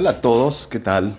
Hola a todos, ¿qué tal?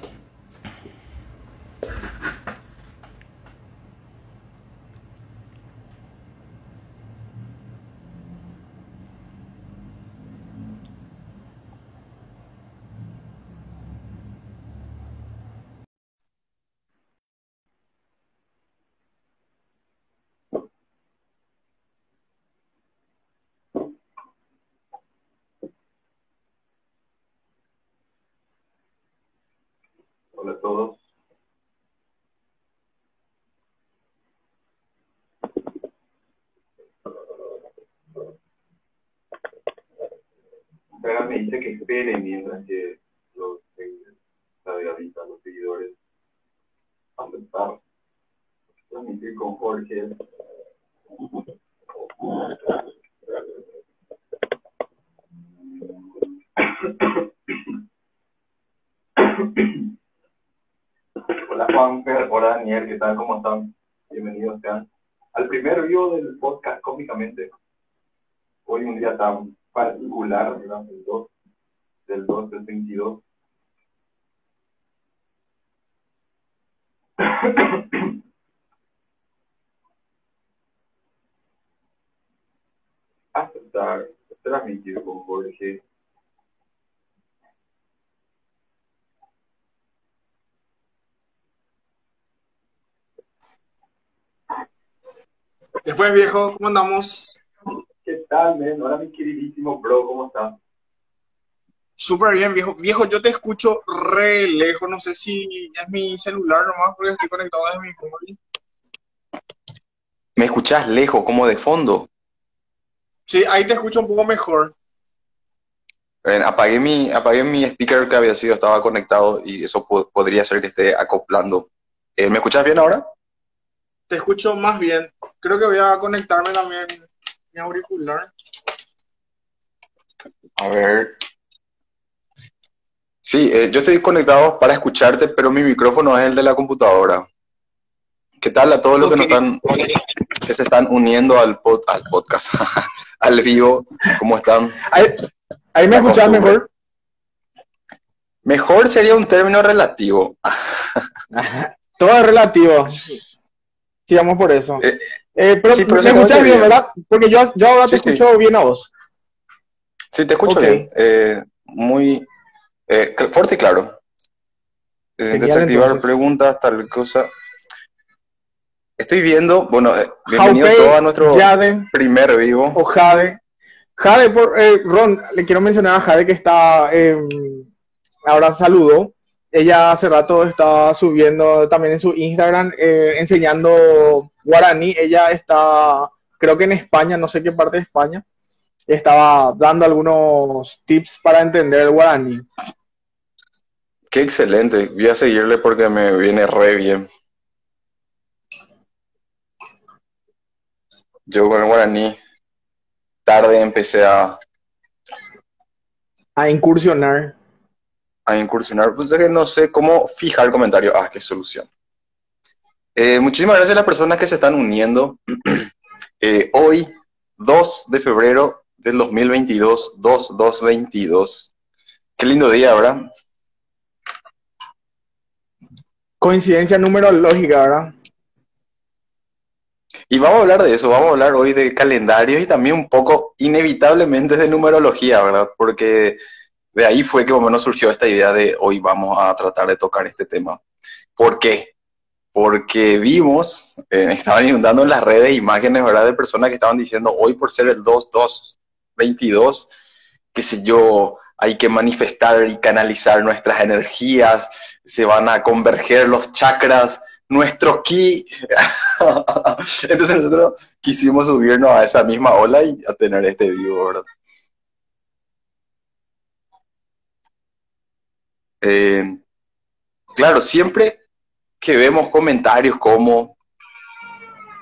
Hola a todos. Dice que espere mientras que los seguidores, la los seguidores, van a estar transmitir con Jorge. Hola Juanfer, hola Daniel, ¿qué tal? ¿Cómo están? Bienvenidos sean al primer video del podcast Cómicamente. Hoy un día tan particular, ¿verdad? El 2 del 2 del 22. Aceptar, transmitir con Jorge. Después, viejo, ¿cómo andamos? ¿Qué tal, men? Hola, mi queridísimo bro, ¿cómo estás? Súper bien, viejo. Viejo, yo te escucho re lejos. No sé si es mi celular nomás porque estoy conectado desde mi móvil. ¿Me escuchás lejos, como de fondo? Sí, ahí te escucho un poco mejor. Ven, apagué mi, apagué mi speaker que había sido, estaba conectado y eso po- podría ser que esté acoplando. Eh, ¿me escuchás bien ahora? Te escucho más bien. Creo que voy a conectarme también mi auricular. A ver. Sí, eh, yo estoy conectado para escucharte, pero mi micrófono es el de la computadora. ¿Qué tal a todos los que, nos están, que se están uniendo al, pod- al podcast, al vivo? ¿Cómo están? Ahí, ahí me escuchas mejor. Mejor sería un término relativo. Todo es relativo. Sigamos por eso. Eh, Eh, pero sí, pero me escuchas bien. ¿verdad? Porque yo, yo ahora te sí. escucho bien a vos. Sí, te escucho bien. Eh, muy eh, fuerte y claro. Eh, Genial, desactivar entonces. preguntas, tal cosa. Estoy viendo, bueno, eh, bienvenido todo a nuestro Jade primer vivo. o Jade. Jade, por, eh, Ron, le quiero mencionar a Jade que está, eh, ahora saludo. Ella hace rato está subiendo también en su Instagram eh, enseñando guaraní. Ella está, creo que en España, no sé qué parte de España. Estaba dando algunos tips para entender el guaraní. Qué excelente. Voy a seguirle porque me viene re bien. Yo con el guaraní tarde empecé a, a incursionar. A incursionar. Pues es que no sé cómo fijar comentario. Ah, qué solución. Eh, muchísimas gracias a las personas que se están uniendo. Eh, hoy, 2 de febrero del 2022, 2, 2, 22. Qué lindo día, ¿verdad? Coincidencia numerológica, ¿verdad? Y vamos a hablar de eso, vamos a hablar hoy de calendarios y también un poco, inevitablemente, de numerología, ¿verdad? Porque de ahí fue que más o menos surgió esta idea de hoy vamos a tratar de tocar este tema. ¿Por qué? Porque vimos, eh, estaban inundando en las redes imágenes, ¿verdad? De personas que estaban diciendo hoy por ser el 2-2-22, qué sé yo, hay que manifestar y canalizar nuestras energías, se van a converger los chakras, nuestro ki. Entonces nosotros quisimos subirnos a esa misma ola y a tener este vivo, ¿verdad? Eh, claro, siempre que vemos comentarios como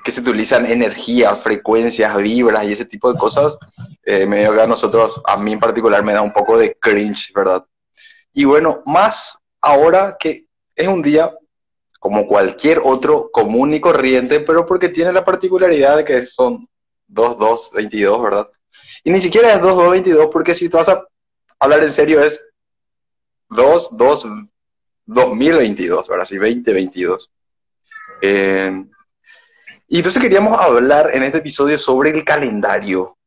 que se utilizan energías, frecuencias, vibras y ese tipo de cosas, eh, medio a nosotros, a mí en particular, me da un poco de cringe, ¿verdad? Y bueno, más ahora que es un día como cualquier otro común y corriente, pero porque tiene la particularidad de que son 2222, ¿verdad? Y ni siquiera es 2222 porque si tú vas a hablar en serio es 2, 2, 2022, ahora sí, 2022. Eh, y entonces queríamos hablar en este episodio sobre el calendario.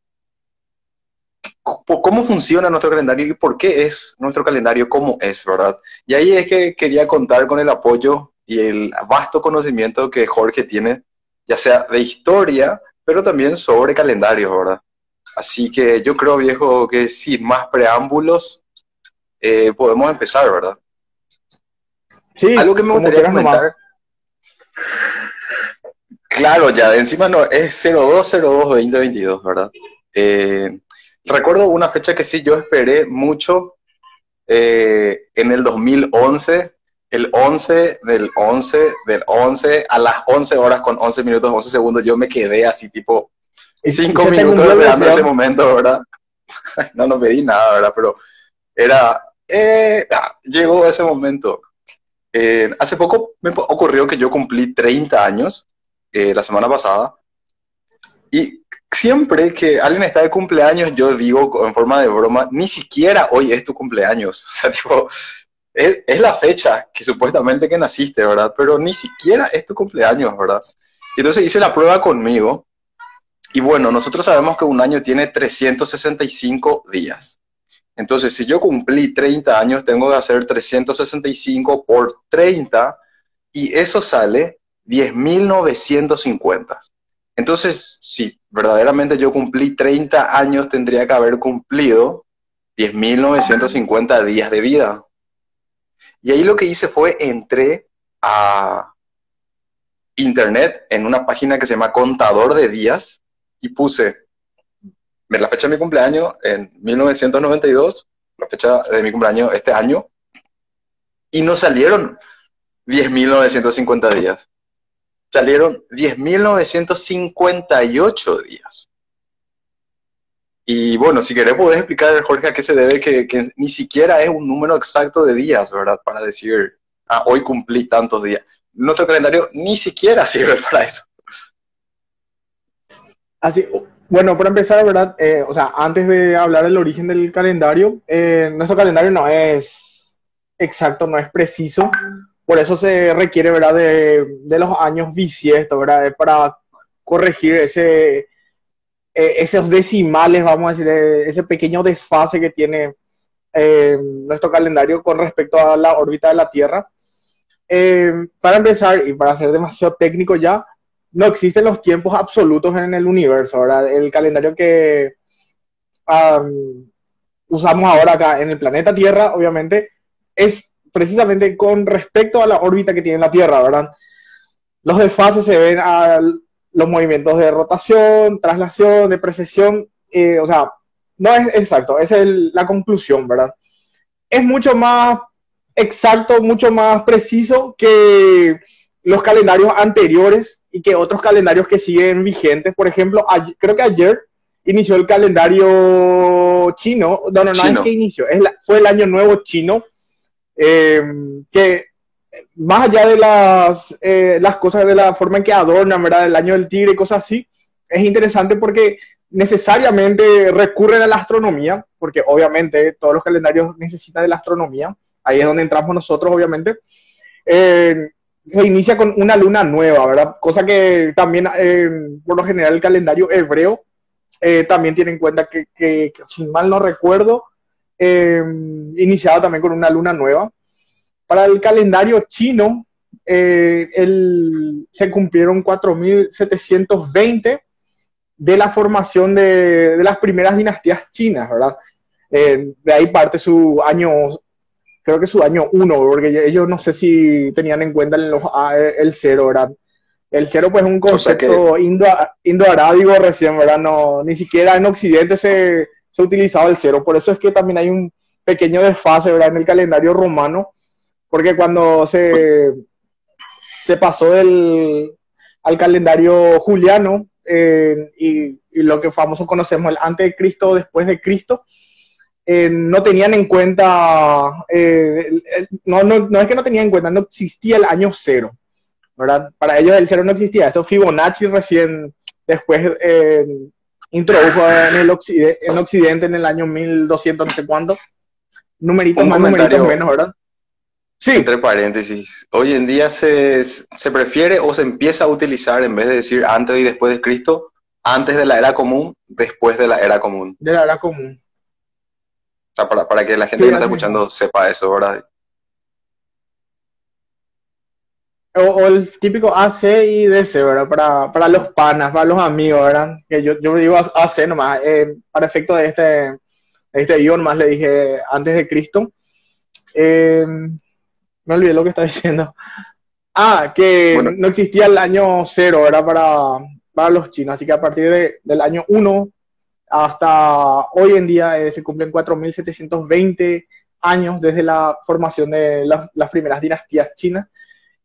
¿Cómo funciona nuestro calendario y por qué es nuestro calendario como es, verdad? Y ahí es que quería contar con el apoyo y el vasto conocimiento que Jorge tiene, ya sea de historia, pero también sobre calendarios, ¿verdad? Así que yo creo, viejo, que sin más preámbulos, eh, podemos empezar, ¿verdad? Sí, Algo que me gustaría comentar. Claro, ya, encima no, es 0202-2022, ¿verdad? Eh, recuerdo una fecha que sí yo esperé mucho eh, en el 2011, el 11 del 11 del 11 a las 11 horas con 11 minutos 11 segundos, yo me quedé así tipo 5 minutos esperando ese momento, ¿verdad? no, no pedí nada, ¿verdad? Pero era, eh, ah, llegó ese momento. Eh, hace poco me ocurrió que yo cumplí 30 años eh, la semana pasada y siempre que alguien está de cumpleaños yo digo en forma de broma, ni siquiera hoy es tu cumpleaños. Es, es, la fecha que supuestamente que naciste, ¿verdad? Pero ni siquiera es tu cumpleaños, ¿verdad? Entonces hice la prueba conmigo y bueno, nosotros sabemos que un año tiene 365 días. Entonces, si yo cumplí 30 años, tengo que hacer 365 por 30 y eso sale 10.950. Entonces, si verdaderamente yo cumplí 30 años, tendría que haber cumplido 10.950 días de vida. Y ahí lo que hice fue entré a internet en una página que se llama Contador de Días y puse la fecha de mi cumpleaños en 1992, la fecha de mi cumpleaños este año, y no salieron 10.950 días. Salieron 10.958 días. Y bueno, si querés podés explicar, Jorge, a qué se debe que, que, ni siquiera es un número exacto de días, ¿verdad? Para decir, ah, hoy cumplí tantos días. Nuestro calendario ni siquiera sirve para eso. Así, bueno, para empezar, ¿verdad? Eh, o sea, antes de hablar del origen del calendario, eh, nuestro calendario no es exacto, no es preciso. Por eso se requiere, ¿verdad? De, los años bisiestos, ¿verdad? Para corregir ese, eh, esos decimales, vamos a decir, ese pequeño desfase que tiene nuestro calendario con respecto a la órbita de la Tierra. para empezar, y para ser demasiado técnico ya, no existen los tiempos absolutos en el universo. El calendario que usamos ahora acá en el planeta Tierra, obviamente, es precisamente con respecto a la órbita que tiene la Tierra, ¿verdad? Los desfases se ven a los movimientos de rotación, traslación, de precesión, eh, o sea, no es exacto, esa es la conclusión, ¿verdad? Es mucho más exacto, mucho más preciso que los calendarios anteriores y que otros calendarios que siguen vigentes. Por ejemplo, creo que ayer inició el calendario chino. No, no, no es que inició, es fue el año nuevo chino. Eh, que más allá de las, eh, las cosas, de la forma en que adornan, ¿verdad? El año del tigre y cosas así, es interesante porque necesariamente recurren a la astronomía, porque obviamente todos los calendarios necesitan de la astronomía. Ahí es donde entramos nosotros, obviamente. Eh, se inicia con una luna nueva, ¿verdad? Cosa que también, eh, por lo general, el calendario hebreo eh, también tiene en cuenta que, que, si mal no recuerdo, eh, iniciaba también con una luna nueva. Para el calendario chino, el, se cumplieron 4.720 de la formación de, de, las primeras dinastías chinas, ¿verdad? de ahí parte su año creo que su año uno, porque ellos no sé si tenían en cuenta el, el cero, ¿verdad? El cero pues es un concepto indo, indo-arábigo recién, ¿verdad? No, ni siquiera en Occidente se, se utilizaba el cero, por eso es que también hay un pequeño desfase, ¿verdad? En el calendario romano, porque cuando se, se pasó del, al calendario juliano eh, y, y, lo que famoso conocemos, el antes de Cristo, después de Cristo, eh, no tenían en cuenta, eh, no, no, no, es que no tenían en cuenta, no existía el año cero, ¿verdad? Para ellos el cero no existía. Esto Fibonacci recién después eh, introdujo en, el occidente, en Occidente en el año 1200, no sé cuánto, numeritos Un más, numeritos menos, ¿verdad? Sí, Entre paréntesis, hoy en día se, se prefiere o se empieza a utilizar, en vez de decir antes y después de Cristo, antes de la era común, después de la era común. de la era común. Sea, para, para que la gente Sí, que nos está escuchando sepa eso, ¿verdad? O, o el típico AC y DC, ¿verdad? Para, para los panas, para los amigos, ¿verdad? Que yo, yo digo AC nomás, eh, para efecto de este, de este guion más le dije antes de Cristo. Eh, me olvidé lo que está diciendo. Ah, que Bueno. no existía el año cero, ¿verdad? Para, para los chinos. Así que a partir de- del año 1 hasta hoy en día eh, se cumplen 4.720 años desde la formación de las, las primeras dinastías chinas.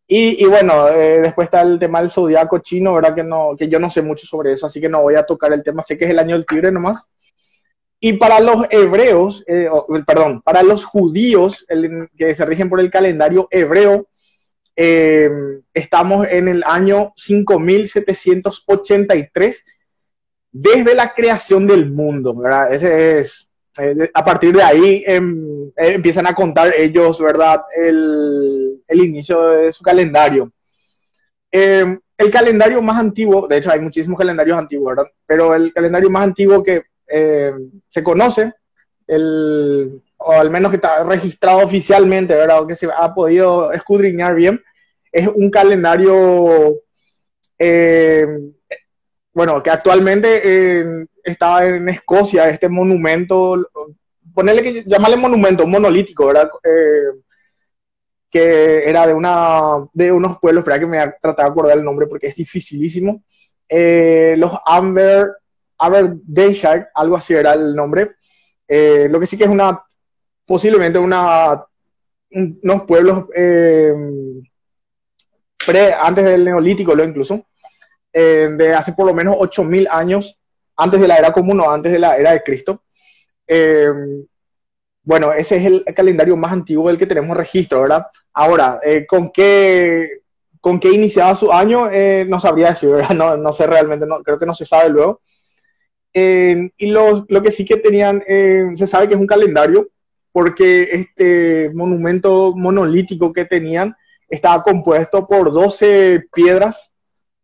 Y, bueno, eh, después está el tema del zodiaco chino, ¿verdad? Que, no, que yo no sé mucho sobre eso, así que no voy a tocar el tema. Sé que es el año del tigre nomás. Y para los hebreos, eh, perdón, para los judíos que se rigen por el calendario hebreo, estamos en el año 5783 desde la creación del mundo, ¿verdad? Ese es, eh, a partir de ahí em, eh, empiezan a contar ellos, ¿verdad? El, el inicio de su calendario. Eh, el calendario más antiguo, de hecho hay muchísimos calendarios antiguos, ¿verdad? Pero el calendario más antiguo que eh, se conoce, el, o al menos que está registrado oficialmente, ¿verdad? O que se ha podido escudriñar bien, es un calendario, bueno, que actualmente eh, está en Escocia, este monumento, ponerle que llamarle monumento, monolítico, ¿verdad? Eh, que era de una de unos pueblos, espera que me voy a tratar de acordar el nombre porque es dificilísimo. Eh, los Amber, algo así era el nombre. Eh, lo que sí que es una, posiblemente una, un- unos pueblos pre, antes del neolítico, lo incluso, eh, de hace por lo menos 8000 años, antes de la era común o antes de la era de Cristo. Eh, bueno, ese es el calendario más antiguo del que tenemos registro, ¿verdad? Ahora, eh, ¿con qué con qué iniciaba su año? No sabría decir, ¿verdad? No, no sé realmente, no, creo que no se sabe luego. Y lo, lo que sí que tenían, se sabe que es un calendario, porque este monumento monolítico que tenían estaba compuesto por 12 piedras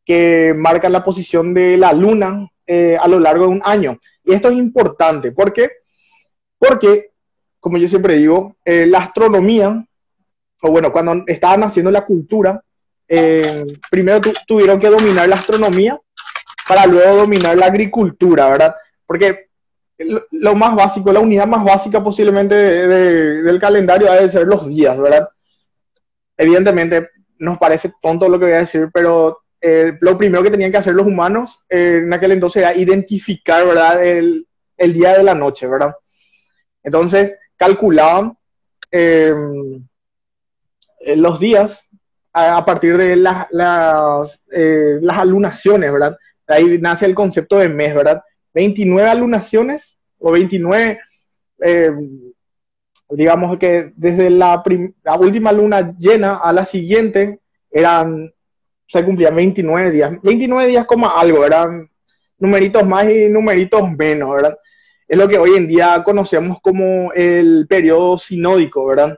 que marcan la posición de la luna eh, a lo largo de un año. Y esto es importante, ¿por qué? Porque, como yo siempre digo, eh, la astronomía, o bueno, cuando estaban haciendo la cultura, eh, primero tu- tuvieron que dominar la astronomía para luego dominar la agricultura, ¿verdad? Porque lo, más básico, la unidad más básica posiblemente de- de- del calendario debe ser los días, ¿verdad? Evidentemente nos parece tonto lo que voy a decir, pero eh, lo primero que tenían que hacer los humanos eh, en aquel entonces era identificar, ¿verdad? El, día de la noche, ¿verdad? Entonces calculaban eh, eh, los días a, partir de las, las, alunaciones, ¿verdad? De ahí nace el concepto de mes, ¿verdad? 29 alunaciones o 29, eh, digamos que desde la última luna llena a la siguiente eran, se cumplían 29 días. 29 días como algo, eran numeritos más y numeritos menos, ¿verdad? Es lo que hoy en día conocemos como el periodo sinódico, ¿verdad?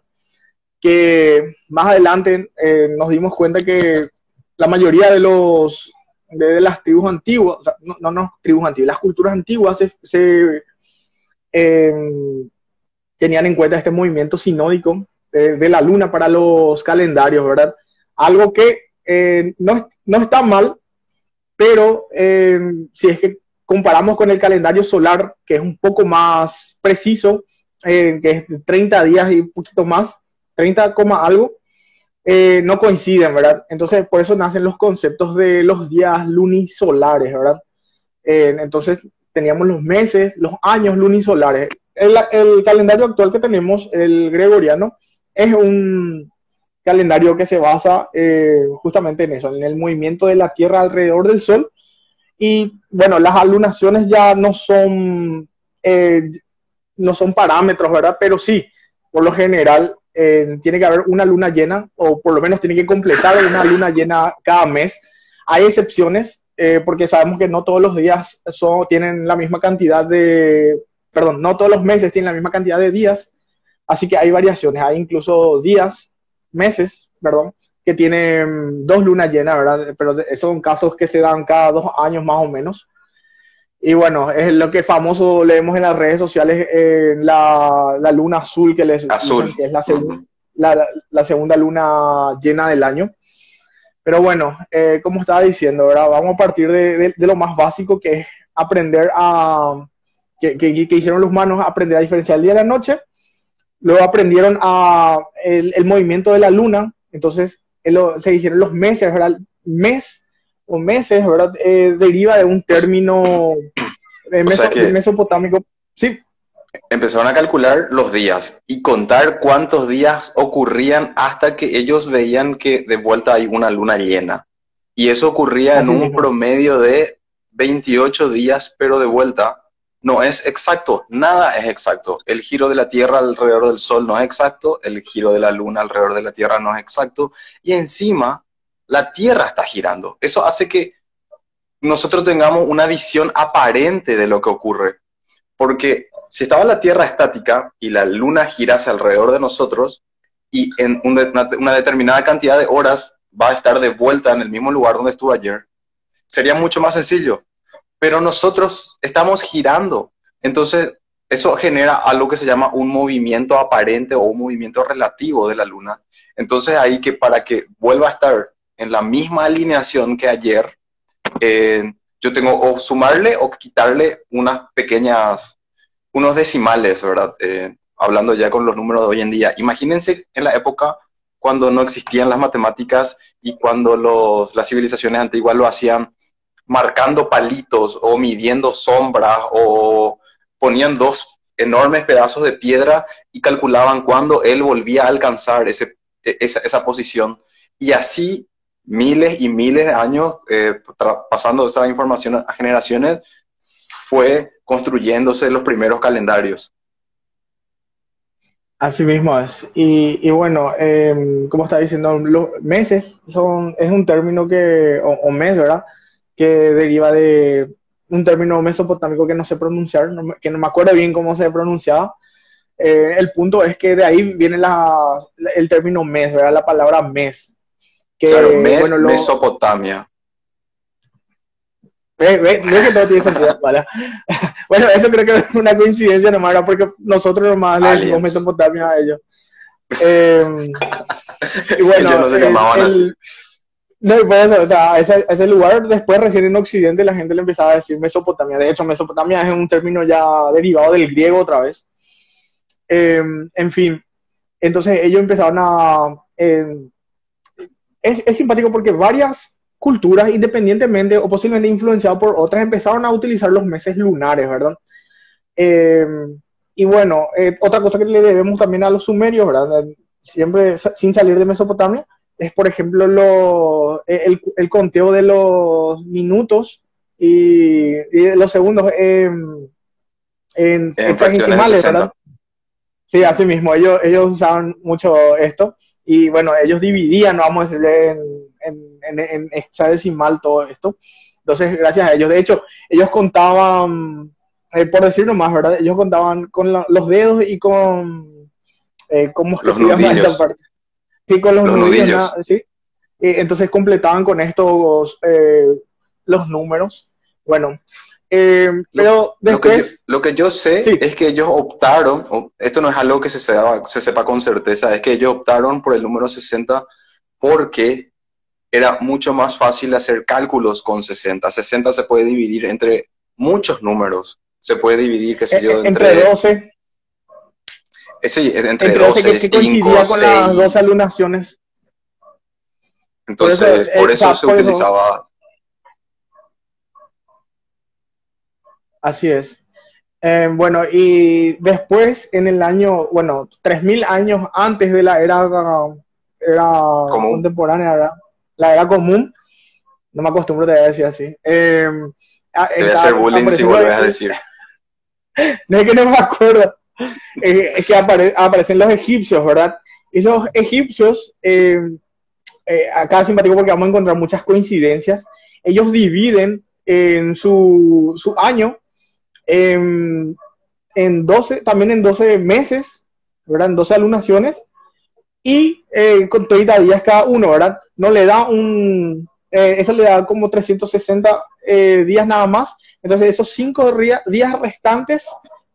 Que más adelante eh, nos dimos cuenta que la mayoría de los de, las tribus antiguas, no, no, tribus antiguas, las culturas antiguas se, eh, tenían en cuenta este movimiento sinódico de, de, la luna para los calendarios, ¿verdad? Algo que eh, no, no, está mal, pero eh, si es que comparamos con el calendario solar, que es un poco más preciso, eh, que es 30 días y un poquito más, 30, algo, no coinciden, ¿verdad? Entonces, por eso nacen los conceptos de los días lunisolares, ¿verdad? Entonces, teníamos los meses, los años lunisolares. El, calendario actual que tenemos, el gregoriano, es un calendario que se basa eh, justamente en eso, en el movimiento de la Tierra alrededor del Sol. Y bueno, las alunaciones ya no son, eh, no son parámetros, ¿verdad? Pero sí, por lo general, eh, tiene que haber una luna llena, o por lo menos tiene que completar una luna llena cada mes. Hay excepciones, porque sabemos que no todos los días son, tienen la misma cantidad de, perdón, no todos los meses tienen la misma cantidad de días, Así que hay variaciones, hay incluso días, meses, perdón, que tienen dos lunas llenas, ¿verdad? Pero son casos que se dan cada dos años más o menos. Y bueno, es lo que famoso leemos en las redes sociales, la, la, luna azul que les azul. que es la, la, la, segunda luna llena del año. Pero bueno, eh, como estaba diciendo, ¿verdad? vamos a partir de, de, de, lo más básico que es aprender a, que, que, que, hicieron los humanos, aprender a diferenciar el día de la noche. Luego aprendieron a el, el movimiento de la luna. Entonces se hicieron los meses, ¿verdad? Mes o meses, ¿verdad? Eh, deriva de un término eh, meso, mesopotámico. Sí. Empezaron a calcular los días y contar cuántos días ocurrían hasta que ellos veían que de vuelta hay una luna llena. Y eso ocurría Así en un mismo. promedio de 28 días, pero de vuelta no es exacto, nada es exacto. El giro de la Tierra alrededor del Sol no es exacto, el giro de la Luna alrededor de la Tierra no es exacto, y encima la Tierra está girando. Eso hace que nosotros tengamos una visión aparente de lo que ocurre. Porque si estaba la Tierra estática y la Luna girase alrededor de nosotros, y en una, determinada cantidad de horas va a estar de vuelta en el mismo lugar donde estuvo ayer, sería mucho más sencillo pero nosotros estamos girando. Entonces, eso genera algo que se llama un movimiento aparente o un movimiento relativo de la Luna. Entonces, ahí que para que vuelva a estar en la misma alineación que ayer, eh, yo tengo o sumarle o quitarle unas pequeñas, unos decimales, ¿verdad? Eh, hablando ya con los números de hoy en día. Imagínense en la época cuando no existían las matemáticas y cuando los, las civilizaciones antiguas lo hacían marcando palitos o midiendo sombras o ponían dos enormes pedazos de piedra y calculaban cuándo él volvía a alcanzar ese, esa, esa, posición. Y así miles y miles de años, eh, pasando esa información a generaciones, fue construyéndose los primeros calendarios. Así mismo es. Y, bueno, eh, como está diciendo, los meses son, es un término que, o, o mes, ¿verdad? Que deriva de un término mesopotámico que no sé pronunciar, no, que no me acuerdo bien cómo se pronunciaba. Eh, el punto es que de ahí viene la, el término mes, ¿verdad? La palabra mes. Que, claro, mes, bueno, lo... Mesopotamia. Ve, ve, ve que todo tiene sentido, ¿vale? bueno, eso creo que es una coincidencia nomás, ¿verdad? porque nosotros nomás le decimos Mesopotamia a ellos. Eh, y bueno, ellos no se llamaban el, así. No, y o sea, ese, lugar después recién en Occidente la gente le empezaba a decir Mesopotamia. De hecho, Mesopotamia es un término ya derivado del griego otra vez. Eh, en fin, entonces ellos empezaron a... Eh, es, es, simpático porque varias culturas, independientemente o posiblemente influenciadas por otras, empezaron a utilizar los meses lunares, ¿verdad? Eh, y bueno, otra cosa que le debemos también a los sumerios, ¿verdad? Siempre sin salir de Mesopotamia, es, por ejemplo, lo, el, el, conteo de los minutos y, y de los segundos en, en, en fracciones ¿verdad? Sí, así mismo, ellos, ellos usaban mucho esto y bueno, ellos dividían, vamos a decirle, en, en, en hexadecimal todo esto. Entonces, gracias a ellos. De hecho, ellos contaban, eh, por decir nomás, ¿verdad? Ellos contaban con la, los dedos y con... Eh, ¿Cómo es que los se llama nudillos. esta parte? Sí, con los, los nudillos, nudillos. ¿sí? Y entonces completaban con estos eh, los números. Bueno, eh, pero lo, después... Lo que, yo, lo que yo sé Sí. es que ellos optaron, esto no es algo que se sepa, se sepa con certeza, es que ellos optaron por el número 60 porque era mucho más fácil hacer cálculos con 60. 60 se puede dividir entre muchos números. Se puede dividir, qué sé yo, eh, entre, entre 12, eh, sí, entre, entre 12, 12 que, que 5, coincidía con 6. las dos alunaciones. Entonces, Por eso, por eh, eso se eso- utilizaba. Así es. Eh, bueno, y después en el año, bueno, 3000 años antes de la era, era contemporánea, ¿verdad? la era común, no me acostumbro a decir así. Eh, ah, Te voy a está- hacer bullying si vuelves a decir. No es que no me acuerdo. Eh, que apare- aparecen los egipcios, ¿verdad? Y los egipcios, eh, eh, acá es simpático porque vamos a encontrar muchas coincidencias. Ellos dividen en su, su año en, en 12, también en 12 meses ¿verdad? En 12 alunaciones y eh, con 30 días cada uno, ¿verdad? No le da un, eh, eso le da como 360 eh, días nada más. Entonces esos 5 días restantes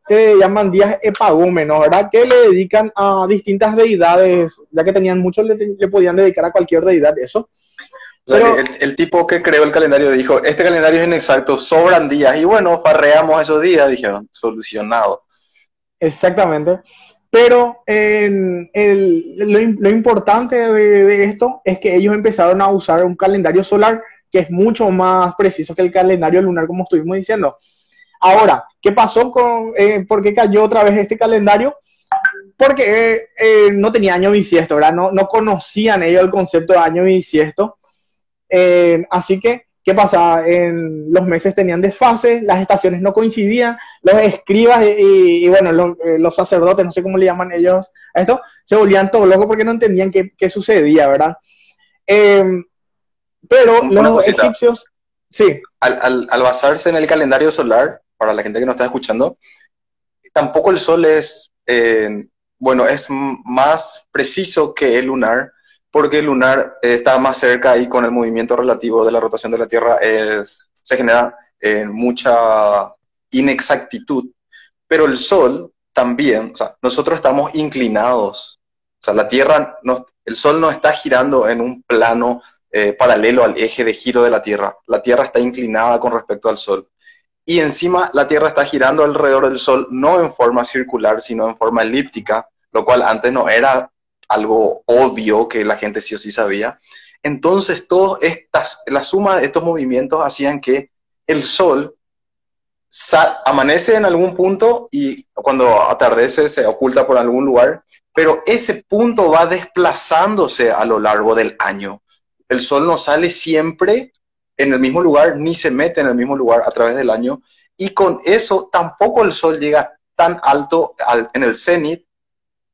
se llaman días epagómenos, ¿verdad? Que le dedican a distintas deidades, ya que tenían muchos, le, le podían dedicar a cualquier deidad eso. el, tipo que creó el calendario dijo, este calendario es inexacto, sobran días, y bueno, farreamos esos días, dijeron, solucionado. Exactamente. Pero el, lo, importante de, esto es que ellos empezaron a usar un calendario solar que es mucho más preciso que el calendario lunar, como estuvimos diciendo. Ahora, ¿qué pasó con, eh, por qué cayó otra vez este calendario? Porque eh, eh, no tenía año bisiesto, ¿verdad? No, no conocían ellos el concepto de año bisiesto. así que ¿Qué pasa? En los meses tenían desfases, las estaciones no coincidían, los escribas y, bueno, los, sacerdotes, no sé cómo le llaman ellos a esto, se volvían todos locos porque no entendían qué, sucedía, ¿verdad? Pero los egipcios, sí. Al, basarse en el calendario solar, para la gente que nos está escuchando, tampoco el sol es, eh, bueno, es más preciso que el lunar, porque el lunar está más cerca y con el movimiento relativo de la rotación de la Tierra se genera eh, mucha inexactitud. Pero el Sol también, o sea, nosotros estamos inclinados, o sea, la Tierra, el Sol no está girando en un plano eh, paralelo al eje de giro de la Tierra. La Tierra está inclinada con respecto al Sol. Y encima la Tierra está girando alrededor del Sol no en forma circular, sino en forma elíptica, lo cual antes no era algo obvio que la gente sí o sí sabía. Entonces, todas estas, la suma de estos movimientos hacían que el sol amanece en algún punto y cuando atardece se oculta por algún lugar, pero ese punto va desplazándose a lo largo del año. El sol no sale siempre en el mismo lugar ni se mete en el mismo lugar a través del año y con eso tampoco el sol llega tan alto en el cenit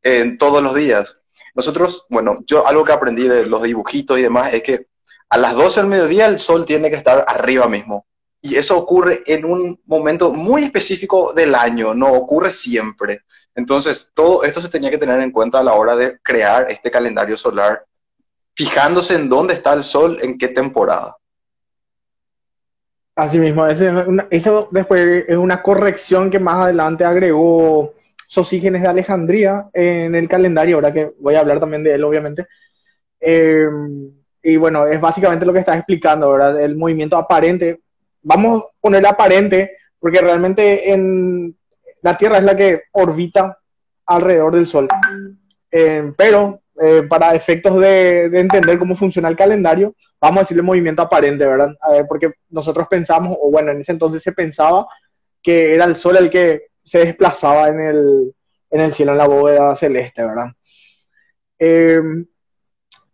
en todos los días. Nosotros, bueno, yo algo que aprendí de los dibujitos y demás es que a las 12 del mediodía el sol tiene que estar arriba mismo. Y eso ocurre en un momento muy específico del año, no ocurre siempre. Entonces, todo esto se tenía que tener en cuenta a la hora de crear este calendario solar, fijándose en dónde está el sol, en qué temporada. Así mismo, eso después es una corrección que más adelante agregó Sosígenes de Alejandría en el calendario, ahora que voy a hablar también de él, obviamente. Eh, y bueno, es básicamente lo que estás explicando, ¿verdad? El movimiento aparente. Vamos a ponerle aparente, porque realmente en la Tierra es la que orbita alrededor del Sol. Eh, pero eh, para efectos de, entender cómo funciona el calendario, vamos a decirle movimiento aparente, ¿verdad? porque nosotros pensamos, o bueno, en ese entonces se pensaba que era el Sol el que se desplazaba en el, en el cielo, en la bóveda celeste, ¿verdad? Eh,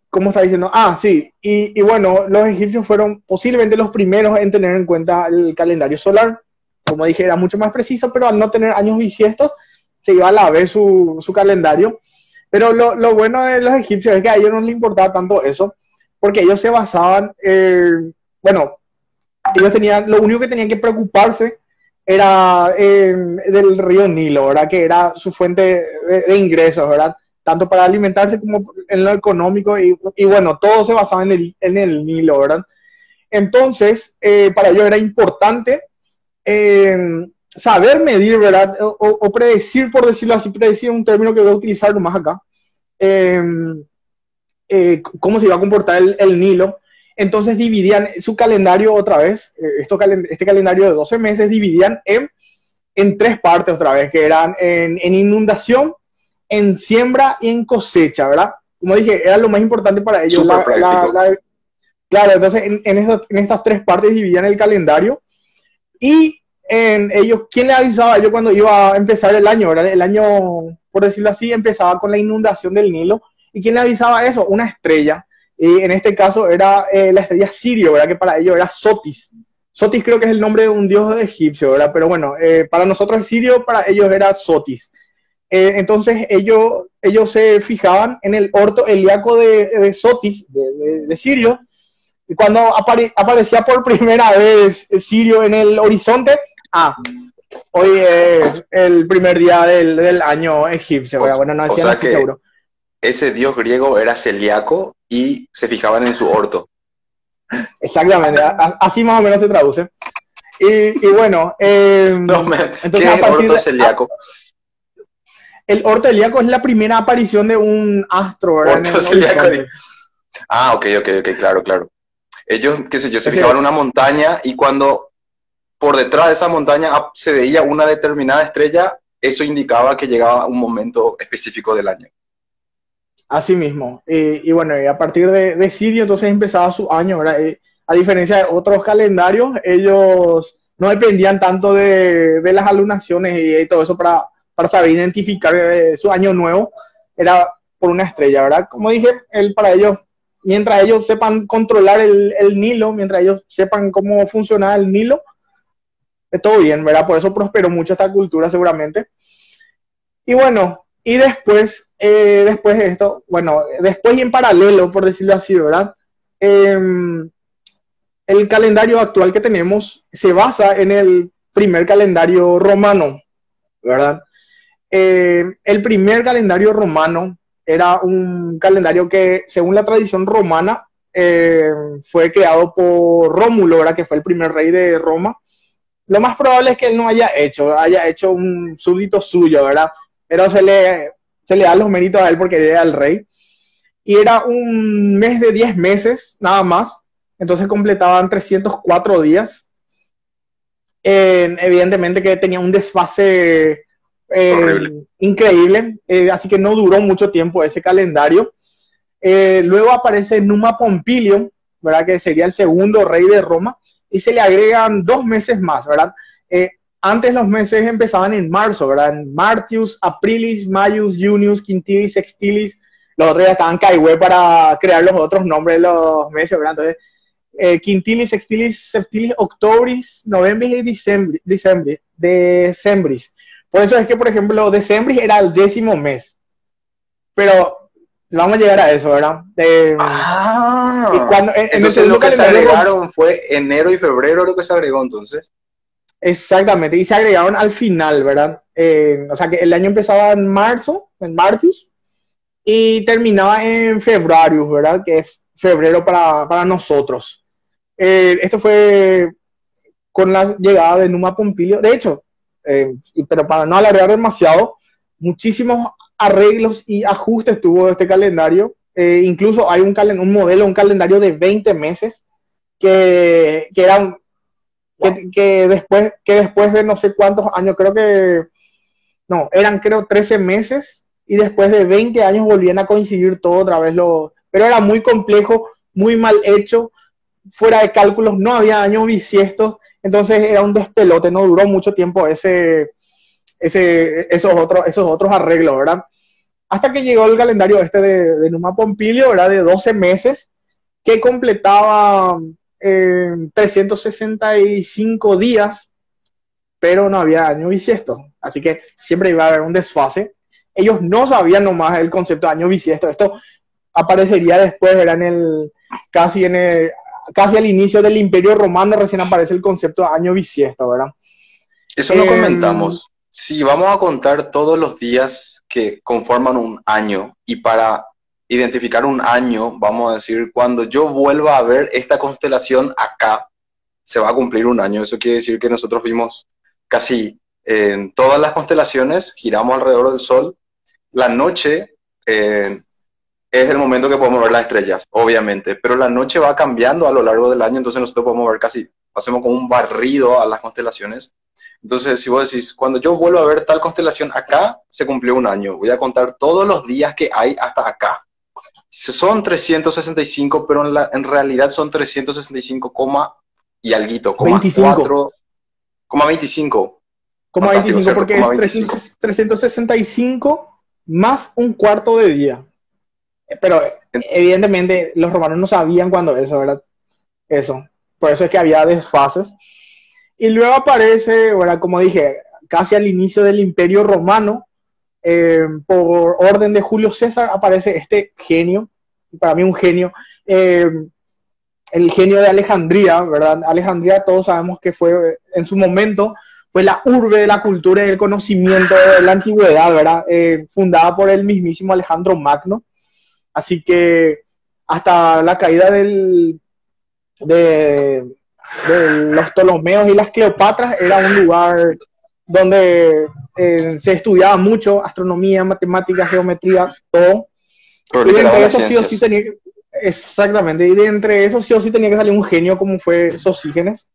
¿Cómo está diciendo? Ah, sí. Y, y, bueno, los egipcios fueron posiblemente los primeros en tener en cuenta el calendario solar. Como dije, era mucho más preciso, pero al no tener años bisiestos, se iba a la vez su, su calendario. Pero lo, lo, bueno de los egipcios es que a ellos no les importaba tanto eso, porque ellos se basaban, eh, bueno, ellos tenían, lo único que tenían que preocuparse era em, del río Nilo, ¿verdad? Que era su fuente de, ingresos, ¿verdad? Tanto para alimentarse como en lo económico y, bueno, todo se basaba en el, en el Nilo, ¿verdad? Entonces, eh, para ellos era importante em, saber medir, ¿verdad? O, predecir, por decirlo así, predecir un término que voy a utilizar más acá, em, eh, cómo se iba a comportar el, el Nilo entonces dividían su calendario otra vez, eh, esto, este calendario de 12 meses dividían en, en tres partes otra vez, que eran en, inundación, en siembra y en cosecha, ¿verdad? Como dije, era lo más importante para ellos. claro, entonces en, en, estas tres partes dividían el calendario y en ellos, ¿quién le avisaba a ellos cuando iba a empezar el año? ¿verdad? El año, por decirlo así, empezaba con la inundación del Nilo. ¿Y quién le avisaba eso? Una estrella y en este caso era eh, la estrella Sirio, ¿verdad? Que para ellos era Sotis. Sotis creo que es el nombre de un dios egipcio, ¿verdad? Pero bueno, eh, para nosotros es Sirio, para ellos era Sotis. Eh, entonces ellos, ellos se fijaban en el orto helíaco de, Sotis, de, Sirio, y cuando aparecía por primera vez Sirio en el horizonte, ah, hoy es el primer día del, del año egipcio, O- bueno, no o que- seguro. Ese dios griego era celíaco y se fijaban en su orto. Exactamente, así más o menos se traduce. Y, y bueno, eh, No, me- Entonces, ¿Qué a es partir orto de- celíaco? el orto celíaco es la primera aparición de un astro, Orto el celíaco. Ah, ok, ok, ok, claro, claro. Ellos, qué sé yo, se fijaban en una montaña y cuando por detrás de esa montaña ah, se veía una determinada estrella, eso indicaba que llegaba un momento específico del año. Así mismo. Y, bueno, a partir de, Sirio entonces empezaba su año, ¿verdad? A diferencia de otros calendarios, ellos no dependían tanto de, las alunaciones y, todo eso para, para saber identificar eh, su año nuevo. Era por una estrella, ¿verdad? Como dije, él para ellos, mientras ellos sepan controlar el, el Nilo, mientras ellos sepan cómo funciona el Nilo, todo bien, ¿verdad? Por eso prosperó mucho esta cultura seguramente. Y bueno, y después, eh, después de esto, bueno, después y en paralelo, por decirlo así, ¿verdad? Em, el calendario actual que tenemos se basa en el primer calendario romano, ¿verdad? Eh, el primer calendario romano era un calendario que, según la tradición romana, eh, fue creado por Rómulo, ¿verdad? Que fue el primer rey de Roma. Lo más probable es que él no haya hecho, haya hecho un súbdito suyo, ¿verdad? Pero se le, se le da los méritos a él porque era el rey. Y era un mes de 10 meses, nada más. Entonces completaban 304 días. Eh, evidentemente que tenía un desfase eh, increíble, eh, así que no duró mucho tiempo ese calendario. Eh, luego aparece Numa Pompilio, ¿verdad? Que sería el segundo rey de Roma, y se le agregan dos meses más, ¿verdad? Eh, antes los meses empezaban en marzo, ¿verdad? En Martius, Aprilis, Maius, Junius, Quintilis, Sextilis. Los otros ya estaban caigüe para crear los otros nombres de los meses, ¿verdad? Entonces, eh, Quintilis, Sextilis, Septilis, Octobris, Novembris y Dicembris, Dicembris, Decembris. Por eso es que, por ejemplo, Decembris era el décimo mes. Pero vamos a llegar a eso, ¿verdad? Eh, Ah, y cuando, en- en el entonces lo que se agregaron fue enero y febrero lo que se agregó entonces. Exactamente, y se agregaron al final, ¿verdad? Eh, o sea que el año empezaba en marzo, en Martius, y terminaba en febrero, ¿verdad? Que es febrero para, para nosotros. Eh, esto fue con la llegada de Numa Pompilio. De hecho, eh, pero para no alargar demasiado, muchísimos arreglos y ajustes tuvo este calendario. Eh, incluso hay un, calen- un modelo, un calendario de 20 meses que, que era un- que, que después, que después de no sé cuántos años, creo que, no, eran creo 13 meses y después de 20 años volvían a coincidir todo otra vez. Lo, pero era muy complejo, muy mal hecho, fuera de cálculos, no había años bisiestos, entonces era un despelote, no duró mucho tiempo ese, ese, esos, otros, esos otros arreglos, ¿verdad? Hasta que llegó el calendario este de, de Numa Pompilio, ¿verdad? De 12 meses, que completaba eh, 365 días, pero no había año bisiesto. Así que siempre iba a haber un desfase. Ellos no sabían nomás el concepto de año bisiesto. Esto aparecería después, era en el, casi, en el, casi al inicio del Imperio Romano, recién aparece el concepto de año bisiesto, ¿verdad? Eso lo Em, comentamos. Si vamos a contar todos los días que conforman un año y para identificar un año, vamos a decir, cuando yo vuelva a ver esta constelación acá, se va a cumplir un año. Eso quiere decir que nosotros vimos casi en todas las constelaciones, giramos alrededor del Sol. La noche eh, es el momento que podemos ver las estrellas, obviamente, pero la noche va cambiando a lo largo del año, entonces nosotros podemos ver casi, hacemos como un barrido a las constelaciones. Entonces, si vos decís, cuando yo vuelvo a ver tal constelación acá, se cumplió un año. Voy a contar todos los días que hay hasta acá. Son 365, pero en, la, en realidad son 365, coma y alguito, coma 25. 4, coma 25. Como Fantástico, 25, ¿cierto? porque Como es 25. 300 365 más un cuarto de día. Eh, Pero En- evidentemente los romanos no sabían cuándo eso, ¿verdad? Eso. Por eso es que había desfases. Y luego aparece, ¿verdad? como dije, casi al inicio del Imperio Romano, eh, por orden de Julio César, aparece este genio, para mí un genio, eh, el genio de Alejandría, ¿verdad? Alejandría todos sabemos que fue en su momento fue la urbe de la cultura y del conocimiento de la antigüedad, ¿verdad? Eh, fundada por el mismísimo Alejandro Magno. Así que hasta la caída del, de, los Ptolomeos y las Cleopatras era un lugar donde eh, se estudiaba mucho astronomía, matemáticas, geometría, todo. y entre eso sí o sí tenía exactamente, y de entre eso sí o sí tenía que salir un genio como fue Sosígenes.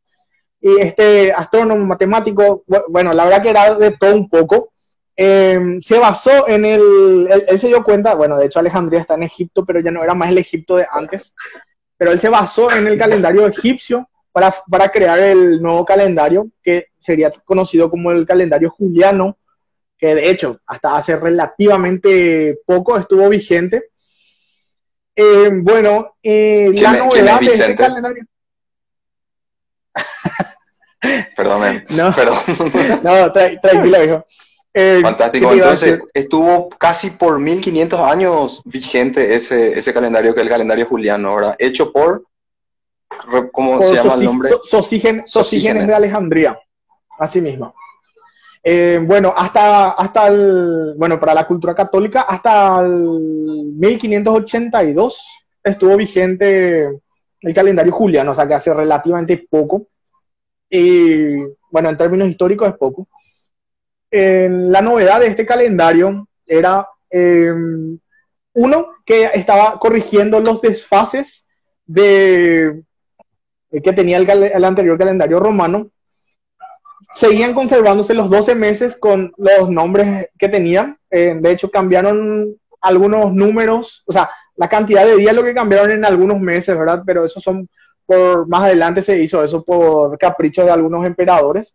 Y este astrónomo, matemático, bueno, la verdad que era de todo un poco, eh, se basó en el, él, se dio cuenta, bueno, de hecho Alejandría está en Egipto, pero ya no era más el Egipto de antes, pero él se basó en el calendario egipcio para, para crear el nuevo calendario que sería conocido como el calendario juliano, que de hecho hasta hace relativamente poco estuvo vigente. Eh, bueno, eh, la novedad de este calendario... Perdón, no, perdón. no, tranquilo, hijo. Eh, Fantástico. Entonces, estuvo casi por 1500 años vigente ese, ese calendario, que es el calendario juliano, ¿verdad? Hecho por, ¿cómo se llama el nombre? Sosígenes, de Alejandría, así mismo. Eh, bueno, hasta, hasta el, bueno, para la cultura católica, hasta el 1582 estuvo vigente el calendario juliano, o sea que hace relativamente poco. Y bueno, en términos históricos es poco la novedad de este calendario era, em, uno, que estaba corrigiendo los desfases de, que tenía el, anterior calendario romano. Seguían conservándose los 12 meses con los nombres que tenían. Eh, de hecho, cambiaron algunos números, o sea, la cantidad de días lo que cambiaron en algunos meses, ¿verdad? Pero eso son por más adelante se hizo eso por capricho de algunos emperadores.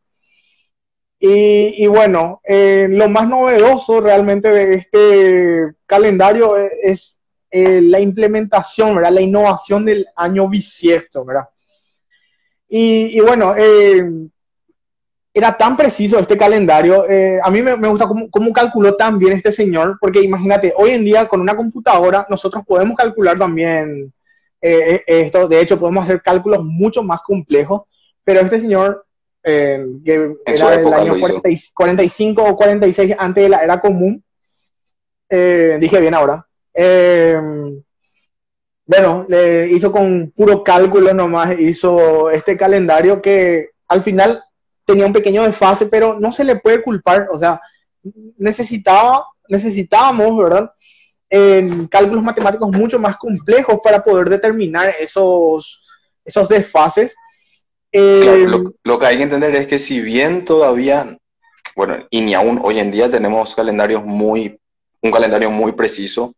Y, bueno, eh, lo más novedoso realmente de este calendario es, eh, la implementación, ¿verdad? La innovación del año bisiesto, ¿verdad? Y, bueno, eh, era tan preciso este calendario. a mí me, gusta cómo, cómo, calculó tan bien este señor, porque imagínate, hoy en día con una computadora nosotros podemos calcular también esto. De hecho, podemos hacer cálculos mucho más complejos, pero este señor eh, que era del año 45 o 46 antes de la era común. Eh, dije bien ahora. Eh, bueno, le hizo con puro cálculo nomás, hizo este calendario que al final tenía un pequeño desfase, pero no se le puede culpar, o sea, necesitaba, necesitábamos, ¿verdad? En cálculos matemáticos mucho más complejos para poder determinar esos, esos desfases eh, lo, que hay que entender es que si bien todavía, bueno, y ni aún hoy en día tenemos calendarios muy, un calendario muy preciso,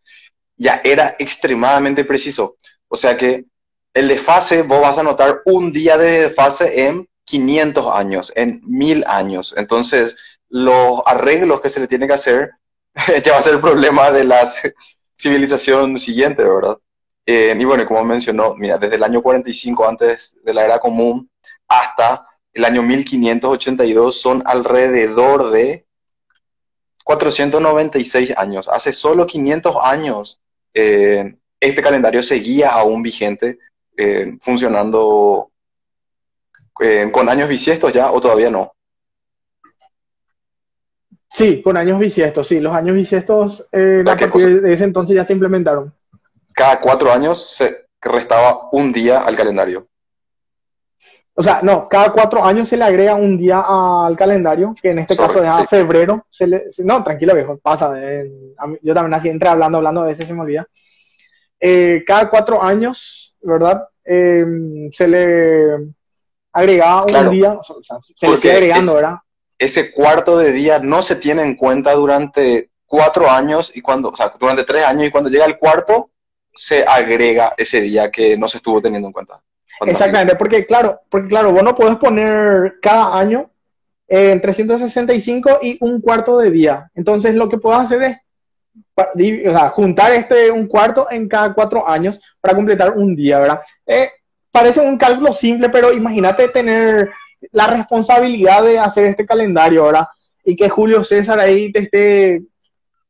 ya era extremadamente preciso. O sea que el desfase, vos vas a notar un día de desfase en 500 años, en 1000 años. Entonces, los arreglos que se le tiene que hacer ya va a ser el problema de la civilización siguiente, ¿verdad? Eh, y bueno, como mencionó, mira, desde el año 45 antes de la era común, hasta el año 1582 son alrededor de 496 años. Hace solo 500 años eh, este calendario seguía aún vigente, eh, funcionando con años bisiestos ya o todavía no. Sí, con años bisiestos, sí. Los años bisiestos a partir de ese entonces ya se implementaron. Cada cuatro años se restaba un día al calendario. O sea, no, cada cuatro años se le agrega un día al calendario, que en este caso es febrero. Se le, no, tranquilo viejo, pasa. Eh, yo también así entré hablando, hablando, a veces se me olvida. Eh, cada cuatro años, ¿verdad? Em, se le agrega un día, o sea, se le sigue agregando, ¿verdad? Ese cuarto de día no se tiene en cuenta durante cuatro años y cuando, o sea, durante tres años y cuando llega el cuarto se agrega ese día que no se estuvo teniendo en cuenta. Exactamente, porque claro, porque claro, vos no podés poner cada año en 365 y un cuarto de día. Entonces lo que puedo hacer es juntar este un cuarto en cada cuatro años para completar un día, ¿verdad? Eh, parece un cálculo simple, pero imagínate tener la responsabilidad de hacer este calendario, ¿verdad? Y que Julio César ahí te esté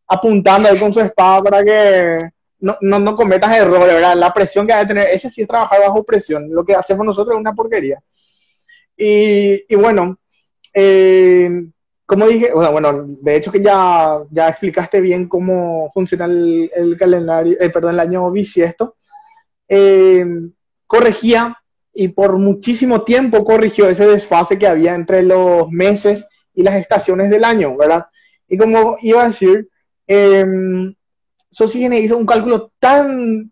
apuntando ahí con su espada para que no, no, no cometas errores, ¿verdad? La presión que hay que tener, ese sí es trabajar bajo presión. Lo que hacemos nosotros es una porquería. Y, y bueno, eh, como dije, bueno, de hecho que ya, ya explicaste bien cómo funciona el, calendario, eh, perdón, el año bisiesto, eh, corregía y por muchísimo tiempo corrigió ese desfase que había entre los meses y las estaciones del año, ¿verdad? Y como iba a decir, eh, hizo un cálculo tan,